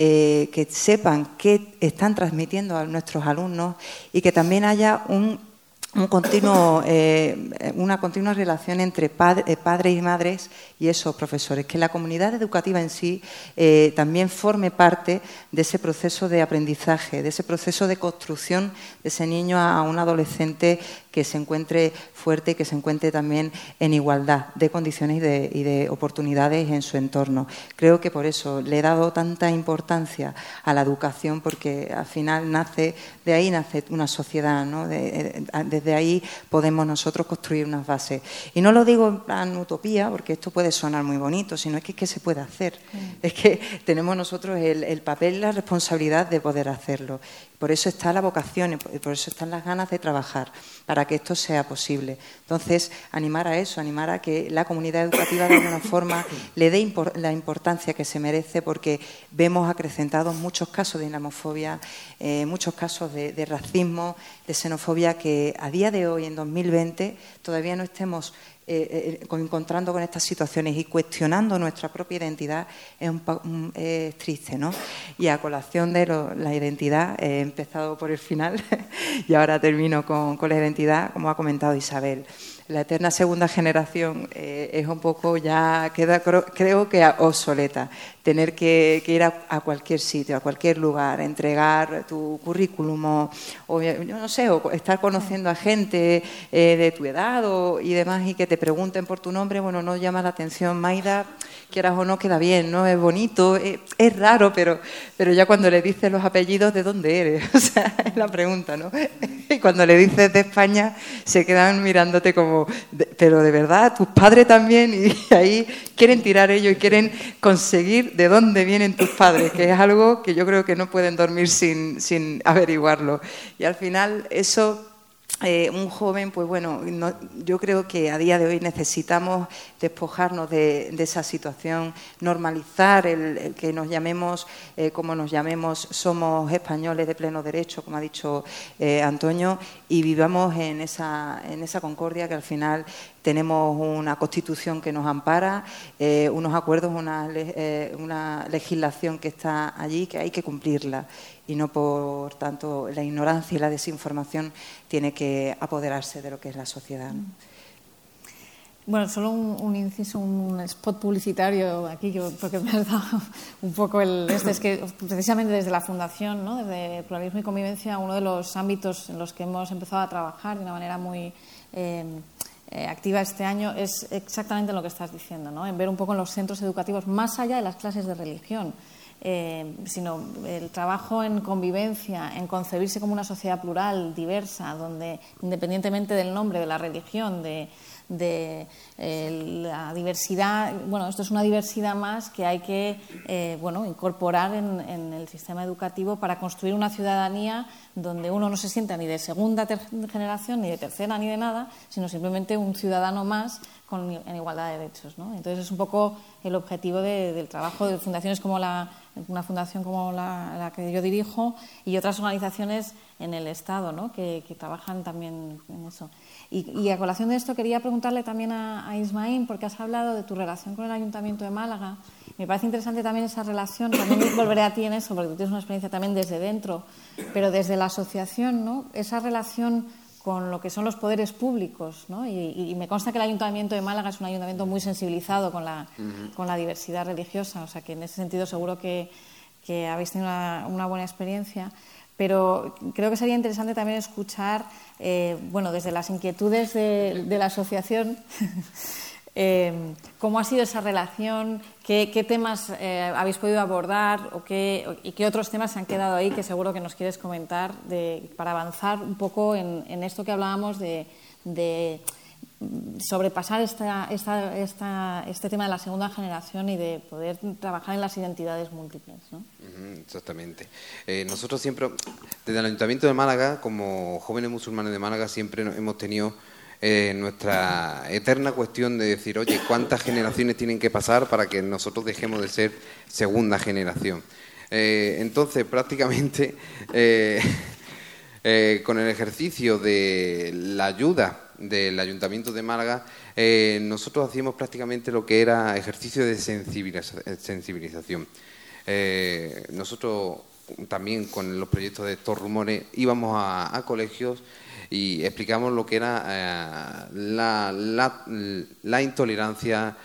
eh, que sepan qué están transmitiendo a nuestros alumnos y que también haya un, continuo, eh, una continua relación entre eh, padres y madres y esos profesores, que la comunidad educativa en sí también forme parte de ese proceso de aprendizaje, de ese proceso de construcción de ese niño a un adolescente que se encuentre fuerte y que se encuentre también en igualdad de condiciones y de, oportunidades en su entorno. Creo que por eso le he dado tanta importancia a la educación, porque al final nace, de ahí nace una sociedad, ¿no? desde ahí podemos nosotros construir unas bases. Y no lo digo en plan utopía, porque esto puede sonar muy bonito, sino es que, es que se puede hacer. Es que tenemos nosotros el, el papel y la responsabilidad de poder hacerlo. Por eso está la vocación y por eso están las ganas de trabajar para que esto sea posible. Entonces, animar a eso, animar a que la comunidad educativa de alguna forma le dé la importancia que se merece porque vemos acrecentados muchos casos de islamofobia, eh, muchos casos de racismo, de xenofobia que a día de hoy, en 2020, todavía no estemos eh, eh, encontrando con estas situaciones y cuestionando nuestra propia identidad es, un, triste, ¿no? Y a colación de la identidad, he empezado por el final y ahora termino con, con la identidad, como ha comentado Isabel la eterna segunda generación eh, es un poco ya, queda creo que obsoleta. Tener que, ir a, cualquier sitio, a cualquier lugar, entregar tu currículum o, yo no sé, o estar conociendo a gente eh, de tu edad y demás y que te pregunten por tu nombre, bueno, no llama la atención. Maida, quieras o no, queda bien, ¿no? Es bonito, eh, es, raro, pero, pero ya cuando le dices los apellidos, ¿de dónde eres? O sea, es la pregunta, ¿no? Y cuando le dices de España, se quedan mirándote como pero de verdad, tus padres también, y ahí quieren tirar ellos y quieren conseguir de dónde vienen tus padres, que es algo que yo creo que no pueden dormir sin, sin averiguarlo. Y al final eso eh, un joven, pues bueno, yo creo que a día de hoy necesitamos despojarnos de, esa situación, normalizar el, que nos llamemos eh, como nos llamemos, somos españoles de pleno derecho, como ha dicho eh, Antonio, y vivamos en esa, en esa concordia que al final tenemos una constitución que nos ampara, unos acuerdos, una, una legislación que está allí, que hay que cumplirla y no por tanto la ignorancia y la desinformación tiene que apoderarse de lo que es la sociedad. Bueno, solo un, inciso, un spot publicitario aquí, yo, porque me ha dado un poco el... Este, es que precisamente desde la Fundación, ¿no? desde Pluralismo y Convivencia, uno de los ámbitos en los que hemos empezado a trabajar de una manera muy eh, eh, activa este año es exactamente lo que estás diciendo, ¿no? en ver un poco en los centros educativos, más allá de las clases de religión, eh, sino el trabajo en convivencia, en concebirse como una sociedad plural, diversa, donde independientemente del nombre, de la religión, de, eh, la diversidad, bueno, esto es una diversidad más que hay que eh, bueno, incorporar en, el sistema educativo para construir una ciudadanía donde uno no se sienta ni de segunda generación, ni de tercera, ni de nada, sino simplemente un ciudadano más con, en igualdad de derechos. ¿no? Entonces es un poco el objetivo del trabajo de fundaciones como la, una fundación como la, que yo dirijo y otras organizaciones en el Estado ¿no? que, trabajan también en eso. Y, a colación de esto quería preguntarle también a, a, Ismaín, porque has hablado de tu relación con el Ayuntamiento de Málaga. Me parece interesante también esa relación, también volveré a ti en eso, porque tú tienes una experiencia también desde dentro, pero desde la asociación, ¿no? esa relación con lo que son los poderes públicos. ¿no? Y, me consta que el Ayuntamiento de Málaga es un ayuntamiento muy sensibilizado con la, con la diversidad religiosa, o sea que en ese sentido seguro que, que habéis tenido una, buena experiencia. pero creo que sería interesante también escuchar, eh, bueno, desde las inquietudes de, la asociación, eh, cómo ha sido esa relación, qué, temas eh, habéis podido abordar o qué, y qué otros temas se han quedado ahí que seguro que nos quieres comentar para avanzar un poco en, esto que hablábamos de sobrepasar esta, este tema de la segunda generación y de poder trabajar en las identidades múltiples. ¿no? Exactamente. Eh, nosotros siempre, desde el Ayuntamiento de Málaga, como jóvenes musulmanes de Málaga, siempre hemos tenido eh, nuestra eterna cuestión de decir, oye, ¿cuántas generaciones tienen que pasar para que nosotros dejemos de ser segunda generación? Eh, entonces, prácticamente, con el ejercicio de la ayuda del Ayuntamiento de Málaga, eh, nosotros hacíamos prácticamente lo que era ejercicio de sensibilización. Eh, nosotros también con los proyectos de estos rumores íbamos a, colegios y explicamos lo que era eh, la, intolerancia,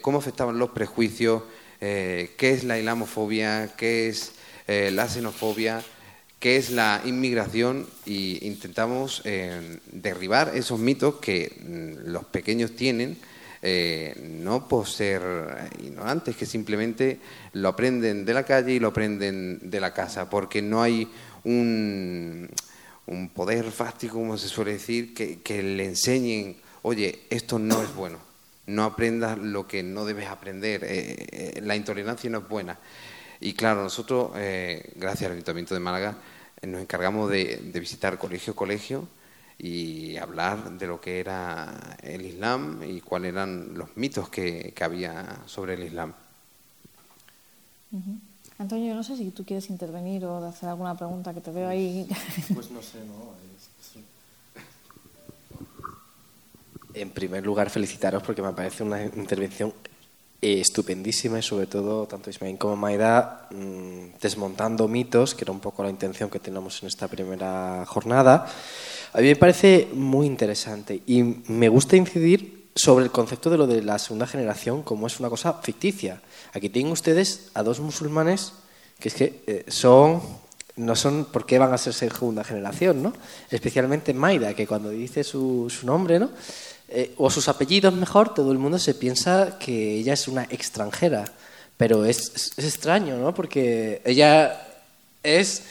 cómo afectaban los prejuicios, qué es la islamofobia, qué es la xenofobia qué es la inmigración y intentamos eh, derribar esos mitos que mm, los pequeños tienen, eh, no por ser ignorantes, que simplemente lo aprenden de la calle y lo aprenden de la casa, porque no hay un, poder fáctico, como se suele decir, que, le enseñen, oye, esto no es bueno, no aprendas lo que no debes aprender, eh, la intolerancia no es buena. Y claro, nosotros, eh, gracias al Ayuntamiento de Málaga, nos encargamos de, visitar colegio colegio y hablar de lo que era el Islam y cuáles eran los mitos que, había sobre el Islam. Antonio, no sé si tú quieres intervenir o hacer alguna pregunta que te veo ahí. Pues no sé, no. En primer lugar, felicitaros porque me parece una intervención eh, estupendísima y sobre todo tanto Ismael como Maida mm, desmontando mitos, que era un poco la intención que tenemos en esta primera jornada. A mí me parece muy interesante y me gusta incidir sobre el concepto de lo de la segunda generación como es una cosa ficticia. Aquí tienen ustedes a dos musulmanes que es que eh, son no son por qué van a ser segunda generación, ¿no? Especialmente Maida, que cuando dice su, su nombre, ¿no? Eh, o sus apellidos mejor, todo el mundo se piensa que ella es una extranjera. Pero es, extraño, ¿no? Porque ella es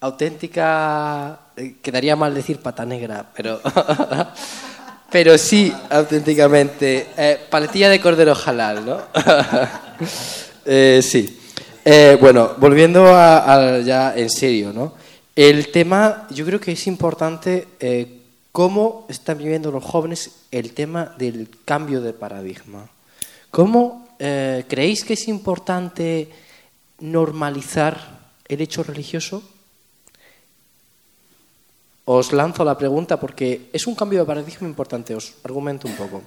auténtica, eh, quedaría mal decir pata negra, pero, pero sí, auténticamente, eh, paletilla de cordero halal, ¿no? sí. bueno, volviendo a, ya en serio, ¿no? El tema, yo creo que es importante ¿Cómo están viviendo los jóvenes el tema del cambio de paradigma? ¿Cómo eh, creéis que es importante normalizar el hecho religioso? Os lanzo la pregunta porque es un cambio de paradigma importante, os argumento un poco.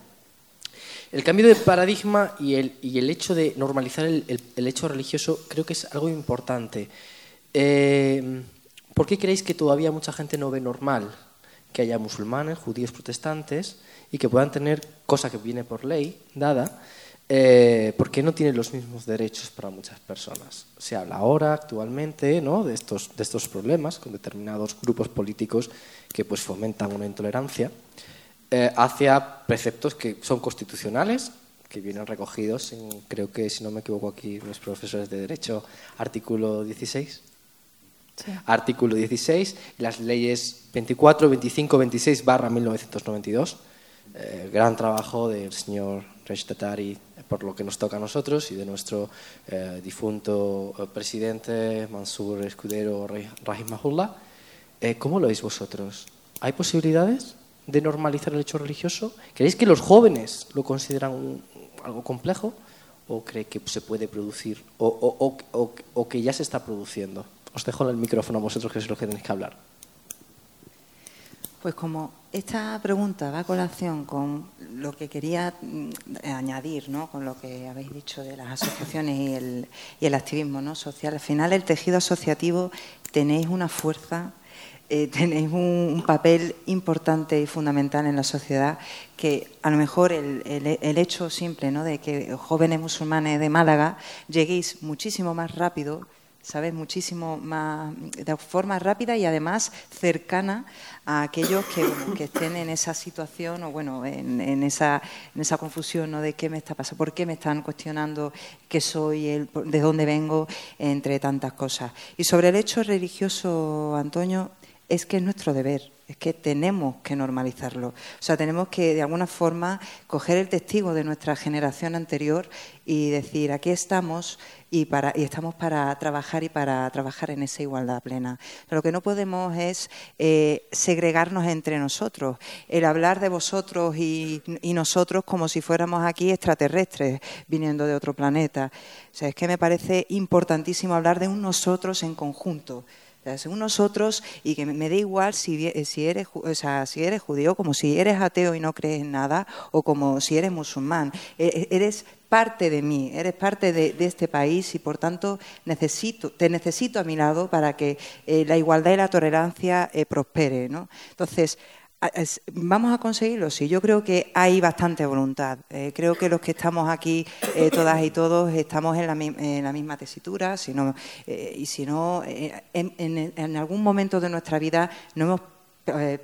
El cambio de paradigma y el, y el hecho de normalizar el, hecho religioso creo que es algo importante. Eh, ¿Por qué creéis que todavía mucha gente no ve normal que haya musulmanes, judíos, protestantes y que puedan tener, cosa que viene por ley dada, eh, porque no tienen los mismos derechos para muchas personas. Se habla ahora, actualmente, ¿no? de, estos, de estos problemas con determinados grupos políticos que pues, fomentan una intolerancia eh, hacia preceptos que son constitucionales, que vienen recogidos en, creo que, si no me equivoco aquí, mis profesores de Derecho, artículo 16 Artículo 16, las leyes 24, 25, 26 barra 1992. Eh, gran trabajo del señor Resh por lo que nos toca a nosotros y de nuestro eh, difunto eh, presidente Mansur Escudero Rahimahullah. Eh, ¿Cómo lo veis vosotros? ¿Hay posibilidades de normalizar el hecho religioso? ¿Creéis que los jóvenes lo consideran algo complejo o cree que se puede producir o que ya se está produciendo? Os dejo el micrófono a vosotros, que es lo que tenéis que hablar. Pues como esta pregunta va a colación con lo que quería mm, añadir, ¿no? con lo que habéis dicho de las asociaciones y el, el activismo ¿no? social, al final el tejido asociativo tenéis una fuerza, eh, tenéis un, papel importante y fundamental en la sociedad que a lo mejor el, el hecho simple ¿no? de que jóvenes musulmanes de Málaga lleguéis muchísimo más rápido ¿sabes? Muchísimo más, de forma rápida y además cercana a aquellos que, que estén en esa situación o, bueno, en, en, esa, en esa confusión, ¿no? De qué me está pasando, por qué me están cuestionando qué soy, el, de dónde vengo, entre tantas cosas. Y sobre el hecho religioso, Antonio, es que es nuestro deber es que tenemos que normalizarlo. O sea, tenemos que, de alguna forma, coger el testigo de nuestra generación anterior y decir, aquí estamos y, para, y estamos para trabajar y para trabajar en esa igualdad plena. Lo que no podemos es eh, segregarnos entre nosotros, el hablar de vosotros y, y nosotros como si fuéramos aquí extraterrestres viniendo de otro planeta. O sea, es que me parece importantísimo hablar de un nosotros en conjunto según nosotros, y que me da igual si, si, eres, o sea, si eres judío, como si eres ateo y no crees en nada, o como si eres musulmán. E, e, eres parte de mí, eres parte de, este país y por tanto necesito, te necesito a mi lado para que eh, la igualdad y la tolerancia eh, prospere. ¿no? Entonces, ¿Vamos a conseguirlo? Sí, yo creo que hay bastante voluntad. Eh, creo que los que estamos aquí, eh, todas y todos, estamos en la, misma tesitura, eh, y si no, en, algún momento de nuestra vida no hemos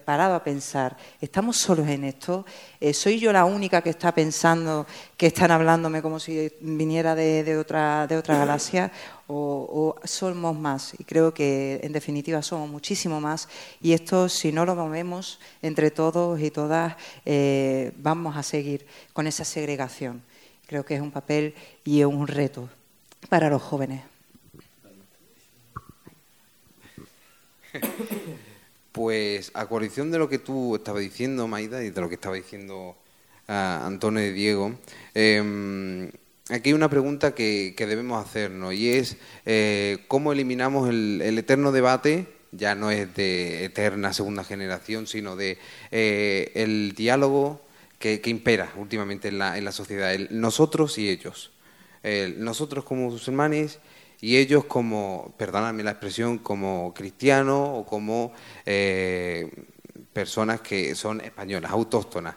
parado a pensar, ¿estamos solos en esto? ¿Soy yo la única que está pensando que están hablándome como si viniera de, otra, de otra galaxia? o, somos más. Y creo que, en definitiva, somos muchísimo más. Y esto, si no lo movemos entre todos y todas, eh, vamos a seguir con esa segregación. Creo que es un papel y un reto para los jóvenes. Pues a coalición de lo que tú estabas diciendo, Maida, y de lo que estaba diciendo ah, Antonio y Diego, eh, aquí hay una pregunta que, debemos hacernos y es eh, cómo eliminamos el, eterno debate, ya no es de eterna segunda generación, sino de eh, el diálogo que, impera últimamente en la, en la sociedad, el nosotros y ellos. nosotros como musulmanes y ellos como, perdóname la expresión, como cristianos o como eh, personas que son españolas, autóctonas.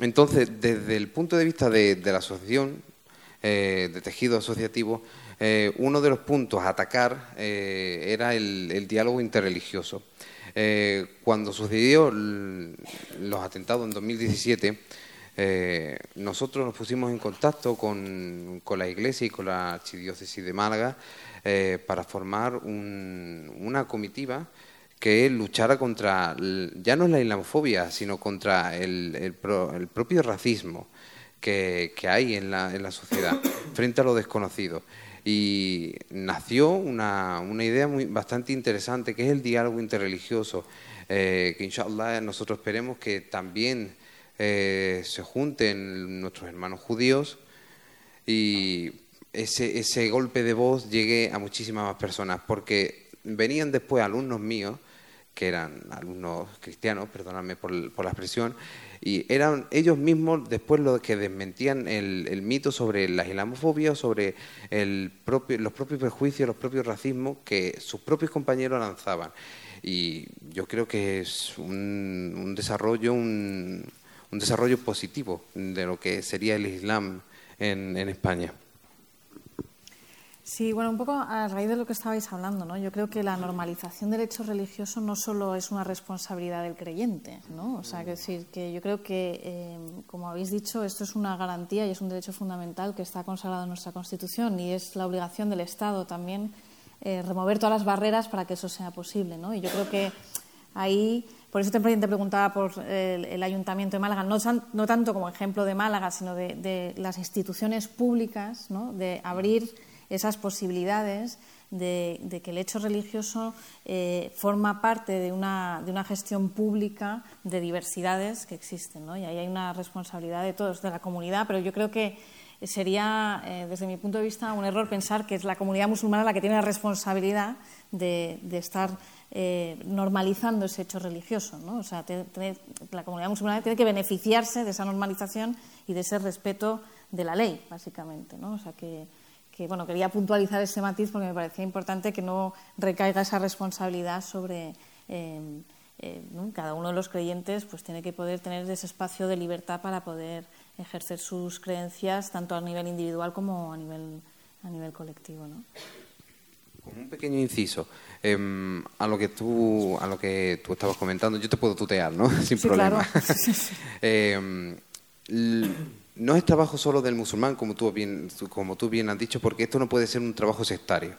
Entonces, desde el punto de vista de, la asociación, eh, de tejido asociativo, eh, uno de los puntos a atacar eh, era el, diálogo interreligioso. cuando sucedió los atentados en 2017, nosotros nos pusimos en contacto con, la Iglesia y con la Archidiócesis de Málaga para formar una comitiva que luchara contra, ya no es la islamofobia, sino contra el, propio racismo que, hay en la, en la, sociedad frente a lo desconocido. Y nació una, idea muy, bastante interesante, que es el diálogo interreligioso, eh, que inshallah nosotros esperemos que también eh, se junten nuestros hermanos judíos y ese, ese golpe de voz llegue a muchísimas más personas, porque venían después alumnos míos que eran alumnos cristianos, perdóname por, la expresión, y eran ellos mismos después los que desmentían el, mito sobre la islamofobia, sobre el propio, los propios prejuicios, los propios racismos que sus propios compañeros lanzaban. Y yo creo que es un, desarrollo, un, desarrollo positivo de lo que sería el Islam en España. Sí, bueno, un poco a raíz de lo que estabais hablando, ¿no? Yo creo que la normalización del hecho religioso no solo es una responsabilidad del creyente, ¿no? O sea, que decir que yo creo que, eh, como habéis dicho, esto es una garantía y es un derecho fundamental que está consagrado en nuestra Constitución y es la obligación del Estado también eh, remover todas las barreras para que eso sea posible, ¿no? Y yo creo que ahí por eso te preguntaba por el, Ayuntamiento de Málaga, no, tanto como ejemplo de Málaga, sino de, las instituciones públicas, ¿no? de abrir esas posibilidades de, que el hecho religioso eh, forma parte de una, gestión pública de diversidades que existen. Y ahí hay una responsabilidad de todos, de la comunidad, pero yo creo que sería, eh, desde mi punto de vista, un error pensar que es la comunidad musulmana la que tiene la responsabilidad de, estar eh, normalizando ese hecho religioso. ¿no? O sea, la comunidad musulmana tiene que beneficiarse de esa normalización y de ese respeto de la ley, básicamente. ¿no? O sea, que, bueno, quería puntualizar ese matiz porque me parecía importante que no recaiga esa responsabilidad sobre eh, eh, cada uno de los creyentes, pues tiene que poder tener ese espacio de libertad para poder ejercer sus creencias tanto a nivel individual como a nivel, a nivel colectivo. ¿no? Un pequeño inciso, em, a lo que tú a lo que tú estabas comentando, yo te puedo tutear, ¿no? Sin problema. Em, no es trabajo solo del musulmán, como tú bien como tú bien has dicho, porque esto no puede ser un trabajo sectario.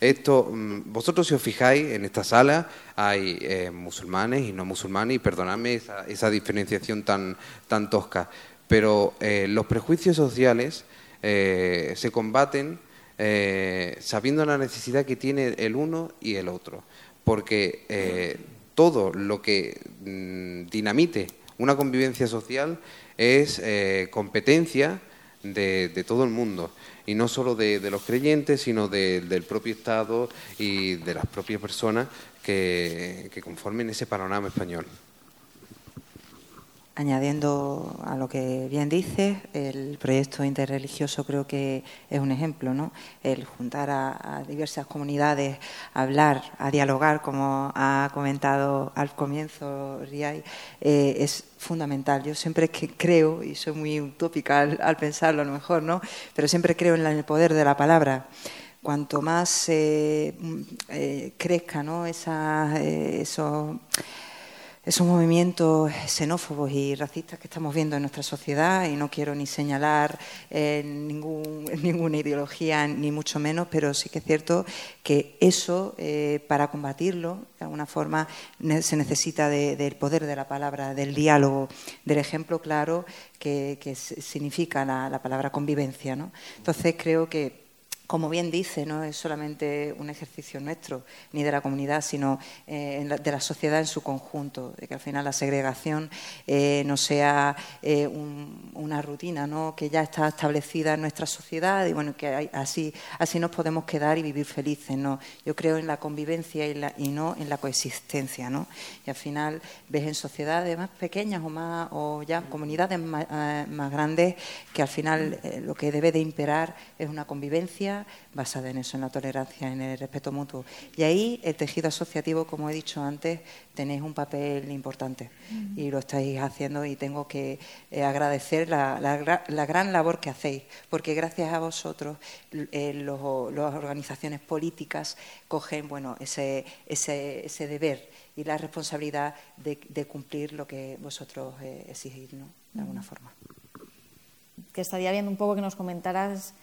Esto, mm, vosotros si os fijáis en esta sala hay eh, musulmanes y no musulmanes y perdonadme esa, diferenciación tan tan tosca, pero eh, los prejuicios sociales eh, se combaten eh, sabiendo la necesidad que tiene el uno y el otro, porque eh, todo lo que mm, dinamite una convivencia social es competencia de, todo el mundo y no solo de, los creyentes, sino del propio Estado y de las propias personas que conformen ese panorama español. Añadiendo a lo que bien dices, el proyecto interreligioso creo que es un ejemplo, ¿no? El juntar a, diversas comunidades, a hablar, a dialogar, como ha comentado al comienzo Riay, eh, es fundamental. Yo siempre que creo, y soy muy utópica al, pensarlo a lo mejor, ¿no? Pero siempre creo en, el poder de la palabra cuanto más eh, eh, crezca ¿no? Esa, eso, esos movimientos xenófobos y racistas que estamos viendo en nuestra sociedad, y no quiero ni señalar eh, ningún, ninguna ideología, ni mucho menos, pero sí que es cierto que eso, eh, para combatirlo, de alguna forma, se necesita del poder de la palabra, del diálogo, del ejemplo claro que, significa la, la palabra convivencia. ¿no? Entonces creo que como bien dice, no es solamente un ejercicio nuestro ni de la comunidad, sino eh, de la sociedad en su conjunto, de que al final la segregación eh, no sea eh, una rutina ¿no? que ya está establecida en nuestra sociedad y bueno que así, así nos podemos quedar y vivir felices. ¿no? Yo creo en la convivencia y, y no en la coexistencia. ¿no? Y al final ves en sociedades más pequeñas o, más, o ya comunidades más, más grandes que al final lo que debe de imperar es una convivencia basada en eso, en la tolerancia, en el respeto mutuo. Y ahí el tejido asociativo, como he dicho antes, tenéis un papel importante y lo estáis haciendo y tengo que eh, agradecer la, gran labor que hacéis, porque gracias a vosotros eh, las organizaciones políticas cogen bueno, ese, ese, deber y la responsabilidad de, cumplir lo que vosotros eh, exigís, ¿no? de alguna forma. Que estaría bien un poco que nos comentaras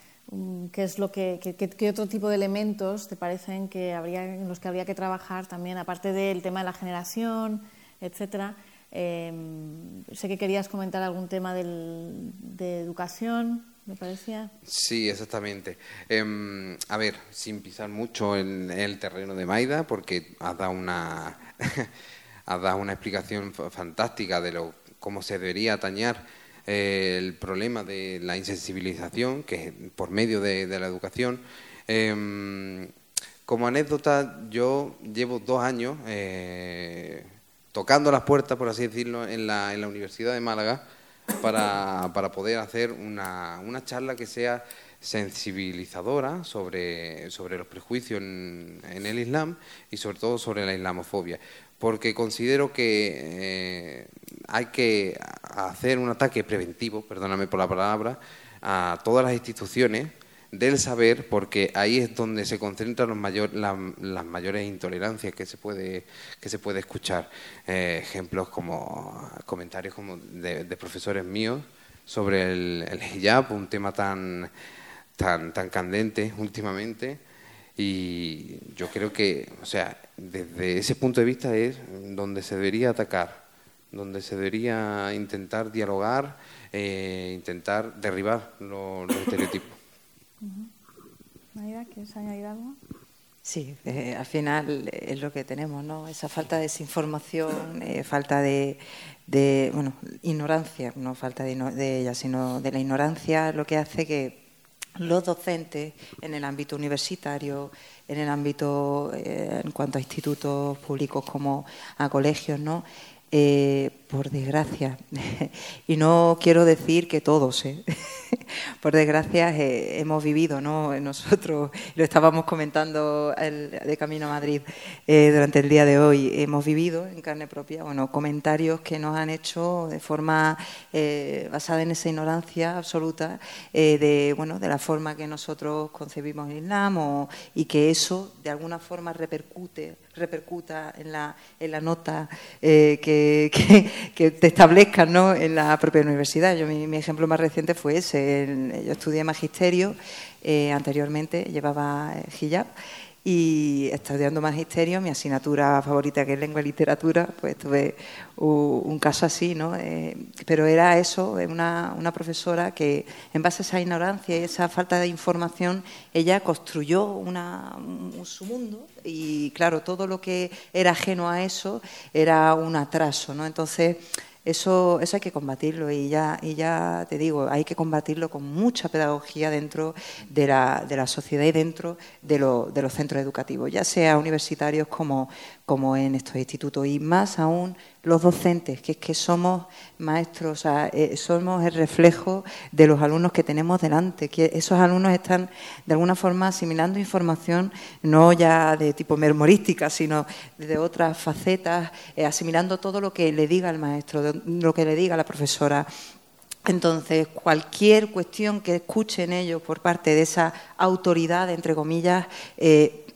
qué es lo que, qué, otro tipo de elementos te parecen que habría, en los que habría que trabajar también, aparte del tema de la generación, etcétera. Em, sé que querías comentar algún tema de educación, me parecía. Sí, exactamente. Em, a ver, sin pisar mucho en, el terreno de Maida, porque ha dado una, ha dado una explicación fantástica de lo cómo se debería atañar el problema de la insensibilización, que por medio de, la educación. Em, como anécdota, yo llevo dos años eh, tocando las puertas, por así decirlo, en la, en la Universidad de Málaga para, para poder hacer una, una, charla que sea sensibilizadora sobre, sobre los prejuicios en, el Islam y sobre todo sobre la islamofobia porque considero que eh, hay que hacer un ataque preventivo, perdóname por la palabra, a todas las instituciones del saber, porque ahí es donde se concentran las mayores intolerancias que se puede, que se puede escuchar. Eh, ejemplos como comentarios como de, profesores míos sobre el, el, hijab, un tema tan, tan, tan candente últimamente. Y yo creo que, o sea, desde ese punto de vista es donde se debería atacar, donde se debería intentar dialogar, eh, intentar derribar los, estereotipos. Maida, ¿quieres añadir algo? Sí, eh, al final es lo que tenemos, ¿no? Esa falta de desinformación, eh, falta de, bueno, ignorancia, no falta de, de, ella, sino de la ignorancia, lo que hace que los docentes en el ámbito universitario, en el ámbito, eh, en cuanto a institutos públicos como a colegios, ¿no? Eh, por desgracia, y no quiero decir que todos, ¿eh? por desgracia eh, hemos vivido, ¿no? nosotros lo estábamos comentando de camino a Madrid durante el día de hoy, hemos vivido en carne propia, bueno, comentarios que nos han hecho de forma basada en esa ignorancia absoluta de, bueno, de la forma que nosotros concebimos el Islam y que eso de alguna forma repercute repercuta en la, en la nota que te establezcan ¿no? en la propia universidad. Yo, mi, ejemplo más reciente fue ese. yo estudié magisterio, eh, anteriormente llevaba eh, hijab y estudiando magisterio, mi asignatura favorita que es lengua y literatura, pues tuve un, caso así, ¿no? Eh, pero era eso, una, una, profesora que en base a esa ignorancia y esa falta de información, ella construyó una, su mundo y claro, todo lo que era ajeno a eso era un atraso, ¿no? Entonces eso, eso hay que combatirlo y ya, y ya te digo, hay que combatirlo con mucha pedagogía dentro de la, de la sociedad y dentro de, de los centros educativos, ya sea universitarios como, como en estos institutos y más aún los docentes, que es que somos maestros, eh, somos el reflejo de los alumnos que tenemos delante, que esos alumnos están de alguna forma asimilando información no ya de tipo memorística, sino de otras facetas, eh, asimilando todo lo que le diga el maestro, lo que le diga la profesora. Entonces, cualquier cuestión que escuchen ellos por parte de esa autoridad, entre comillas, eh,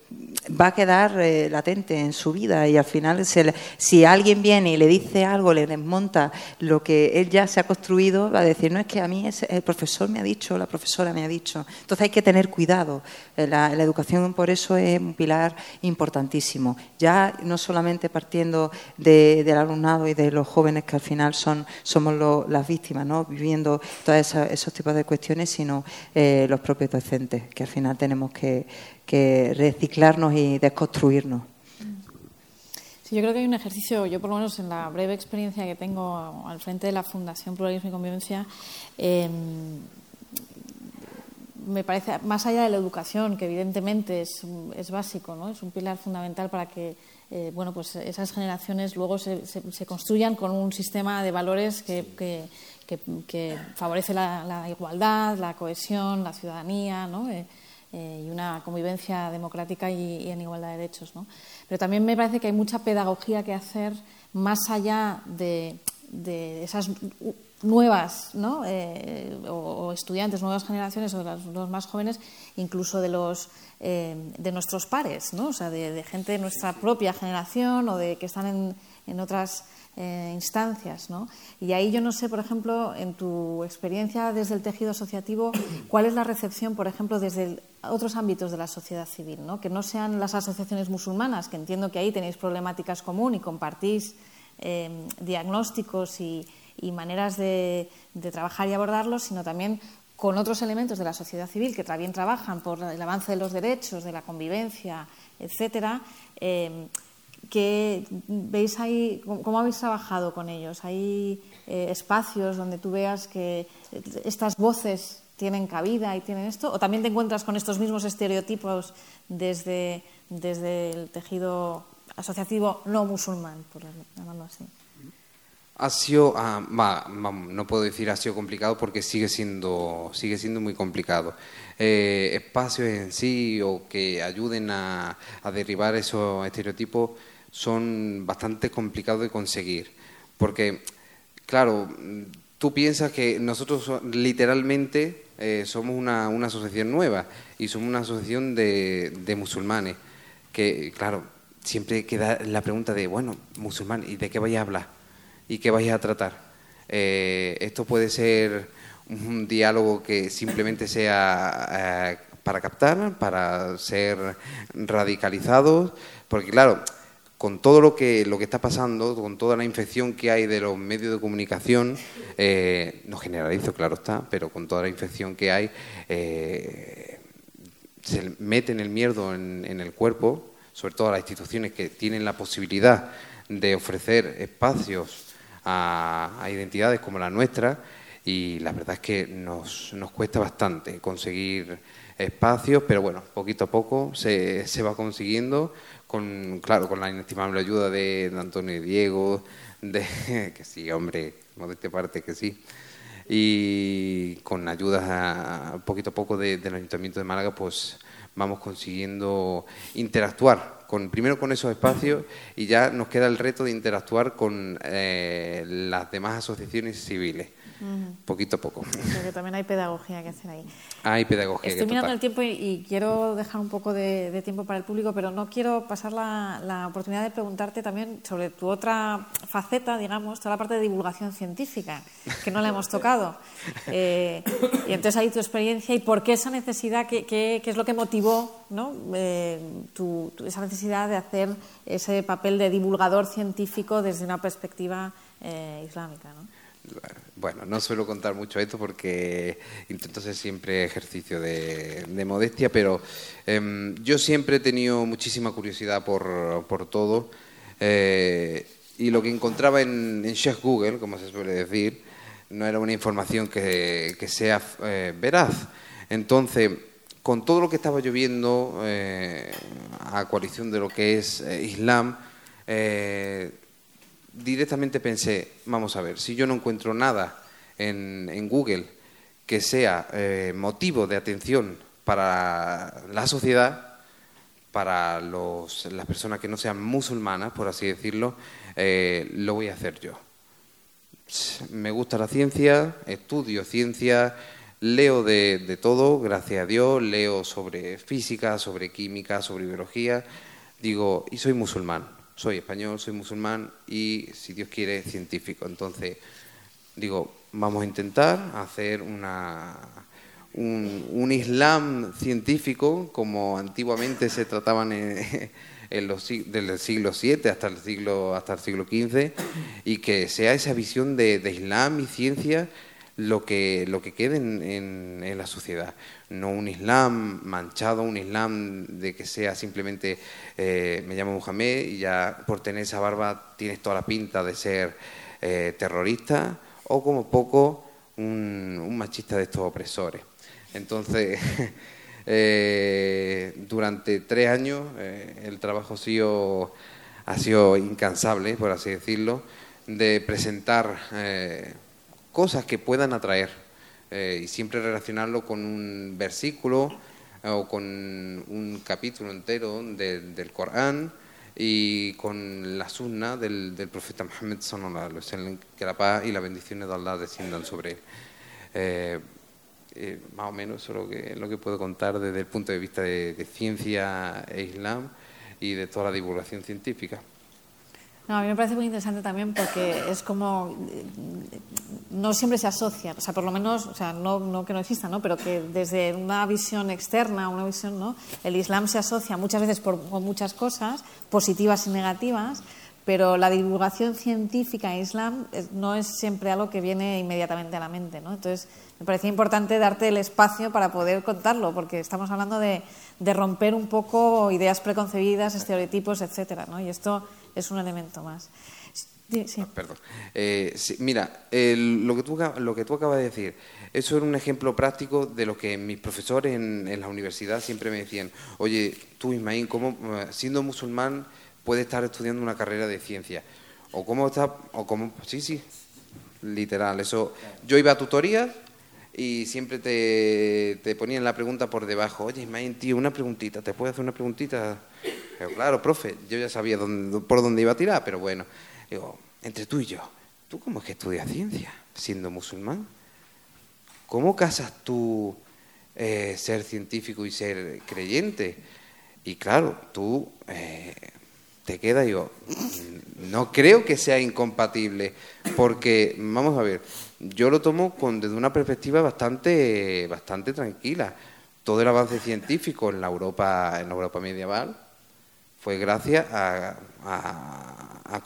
va a quedar eh, latente en su vida y al final si alguien viene y le dice algo, le desmonta lo que él ya se ha construido, va a decir, no es que a mí el profesor me ha dicho, la profesora me ha dicho. Entonces hay que tener cuidado. Eh, la, educación por eso es un pilar importantísimo. Ya no solamente partiendo del alumnado y de los jóvenes que al final son somos las víctimas, ¿no? viviendo todos esos, tipos de cuestiones, sino eh, los propios docentes, que al final tenemos que que reciclarnos y desconstruirnos. Sí, yo creo que hay un ejercicio, yo por lo menos en la breve experiencia que tengo al frente de la Fundación Pluralismo y Convivencia, em, me parece, más allá de la educación, que evidentemente es, es básico, ¿no? es un pilar fundamental para que eh, bueno, pues esas generaciones luego se, se, construyan con un sistema de valores que, que, que, favorece la, la, igualdad, la cohesión, la ciudadanía, ¿no? Eh, eh, y una convivencia democrática y, en igualdad de derechos. ¿no? Pero también me parece que hay mucha pedagogía que hacer más allá de, esas nuevas ¿no? Eh, o, estudiantes, nuevas generaciones o de los, más jóvenes, incluso de los eh, de nuestros pares, ¿no? o sea, de, gente de nuestra propia generación o de que están en, en otras eh, instancias. ¿no? Y ahí yo no sé, por ejemplo, en tu experiencia desde el tejido asociativo, cuál es la recepción, por ejemplo, desde otros ámbitos de la sociedad civil, ¿no? que no sean las asociaciones musulmanas, que entiendo que ahí tenéis problemáticas comunes y compartís eh, diagnósticos y, maneras de, trabajar y abordarlos, sino también con otros elementos de la sociedad civil que también trabajan por el avance de los derechos, de la convivencia, etcétera. Eh, ¿Qué veis ahí, cómo habéis trabajado con ellos? ¿Hay eh, espacios donde tú veas que estas voces tienen cabida y tienen esto? ¿O también te encuentras con estos mismos estereotipos desde, desde el tejido asociativo no musulmán, por llamarlo así? Ha sido, ah, no puedo decir ha sido complicado porque sigue siendo, sigue siendo muy complicado. Eh, espacios en sí o que ayuden a, a derribar esos estereotipos son bastante complicados de conseguir. Porque, claro, tú piensas que nosotros literalmente eh, somos una, una, asociación nueva y somos una asociación de, de, musulmanes. Que, claro, siempre queda la pregunta de, bueno, musulmán, ¿y de qué vais a hablar? ¿Y qué vais a tratar? Eh, esto puede ser un diálogo que simplemente sea eh, para captar, para ser radicalizados, porque claro, con todo lo que, lo que está pasando, con toda la infección que hay de los medios de comunicación, eh, no generalizo, claro está, pero con toda la infección que hay, eh, se mete en el miedo en, el cuerpo, sobre todo a las instituciones que tienen la posibilidad de ofrecer espacios a, identidades como la nuestra, y la verdad es que nos, nos cuesta bastante conseguir espacios, pero bueno, poquito a poco se, se va consiguiendo, con, claro, con la inestimable ayuda de, Antonio y Diego, de, que sí, hombre, modeste parte que sí, y con ayudas poquito a poco del Ayuntamiento de Málaga, pues vamos consiguiendo interactuar con, primero con esos espacios y ya nos queda el reto de interactuar con eh, las demás asociaciones civiles poquito a poco. Porque también hay pedagogía que hacer ahí. Hay pedagogía. Estoy mirando el tiempo y, quiero dejar un poco de, tiempo para el público, pero no quiero pasar la, oportunidad de preguntarte también sobre tu otra faceta, digamos, toda la parte de divulgación científica, que no la hemos tocado. Eh, y entonces ahí tu experiencia y por qué esa necesidad, qué, qué, es lo que motivó ¿no? Eh, esa necesidad de hacer ese papel de divulgador científico desde una perspectiva eh, islámica. ¿no? Bueno, no suelo contar mucho esto porque intento hacer siempre ejercicio de, modestia, pero em, yo siempre he tenido muchísima curiosidad por, por todo eh, y lo que encontraba en, en Chef Google, como se suele decir, no era una información que, que sea eh, veraz. Entonces, con todo lo que estaba lloviendo eh, a coalición de lo que es Islam, directamente pensé, vamos a ver, si yo no encuentro nada en, Google que sea eh, motivo de atención para la sociedad, para los, las personas que no sean musulmanas, por así decirlo, eh, lo voy a hacer yo. Me gusta la ciencia, estudio ciencia, leo de todo, gracias a Dios, leo sobre física, sobre química, sobre biología, digo, y soy musulmán soy español, soy musulmán y, si Dios quiere, científico. Entonces, digo, vamos a intentar hacer una, un, Islam científico como antiguamente se trataban en, los, del siglo VII hasta el siglo, hasta el siglo XV y que sea esa visión de Islam y ciencia lo que, lo que quede en, en, la sociedad. No un Islam manchado, un Islam de que sea simplemente eh, me llamo Mohamed y ya por tener esa barba tienes toda la pinta de ser eh, terrorista o como poco un, machista de estos opresores. Entonces, eh, durante tres años el trabajo ha sido, ha sido incansable, por así decirlo, de presentar cosas que puedan atraer eh, y siempre relacionarlo con un versículo eh, o con un capítulo entero del Corán y con la sunna del, profeta Muhammad sallallahu que la paz y las bendiciones de Allah desciendan sobre él. Eh, más o menos eso es lo que, lo que puedo contar desde el punto de vista de ciencia e islam y de toda la divulgación científica. No, a mí me parece muy interesante también porque es como no siempre se asocia, o sea, por lo menos, o sea, no, que no exista, ¿no? Pero que desde una visión externa, una visión, ¿no? El Islam se asocia muchas veces por, con muchas cosas, positivas y negativas, pero la divulgación científica en Islam no es siempre algo que viene inmediatamente a la mente, ¿no? Entonces, me parecía importante darte el espacio para poder contarlo, porque estamos hablando de, de romper un poco ideas preconcebidas, estereotipos, etcétera, ¿no? Y esto es un elemento más. Sí. Ah, perdón. Eh, mira, lo, que tú, lo que tú acabas de decir, eso era un ejemplo práctico de lo que mis profesores en, la universidad siempre me decían. Oye, tú, Ismaín, ¿cómo, siendo musulmán, puedes estar estudiando una carrera de ciencia? ¿O cómo está? O cómo, sí, sí, literal. Eso, yo iba a tutorías y siempre te, te ponían la pregunta por debajo. Oye, Ismaín, tío, una preguntita, ¿te puedo hacer una preguntita? Claro, profe, yo ya sabía por dónde iba a tirar, pero bueno, digo, entre tú y yo, ¿tú cómo es que estudias ciencia siendo musulmán? ¿Cómo casas tú eh, ser científico y ser creyente? Y claro, tú eh, te quedas, digo, no creo que sea incompatible, porque, vamos a ver, yo lo tomo con, desde una perspectiva bastante, bastante tranquila. Todo el avance científico en la Europa, en la Europa medieval, fue gracias a, a, a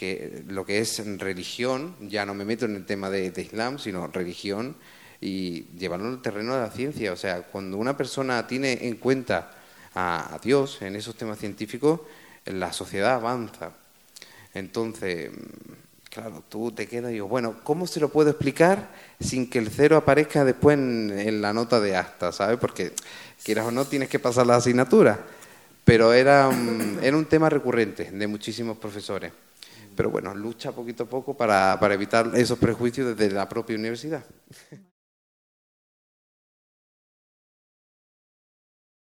que lo que es religión, ya no me meto en el tema de, Islam, sino religión, y llevarlo al terreno de la ciencia. O sea, cuando una persona tiene en cuenta a, Dios en esos temas científicos, la sociedad avanza. Entonces, Claro, tú te quedas y digo, bueno, ¿cómo se lo puedo explicar sin que el cero aparezca después en, la nota de acta, ¿sabes? Porque quieras o no tienes que pasar la asignatura. Pero era, era un tema recurrente de muchísimos profesores. Pero bueno, lucha poquito a poco para, para evitar esos prejuicios desde la propia universidad.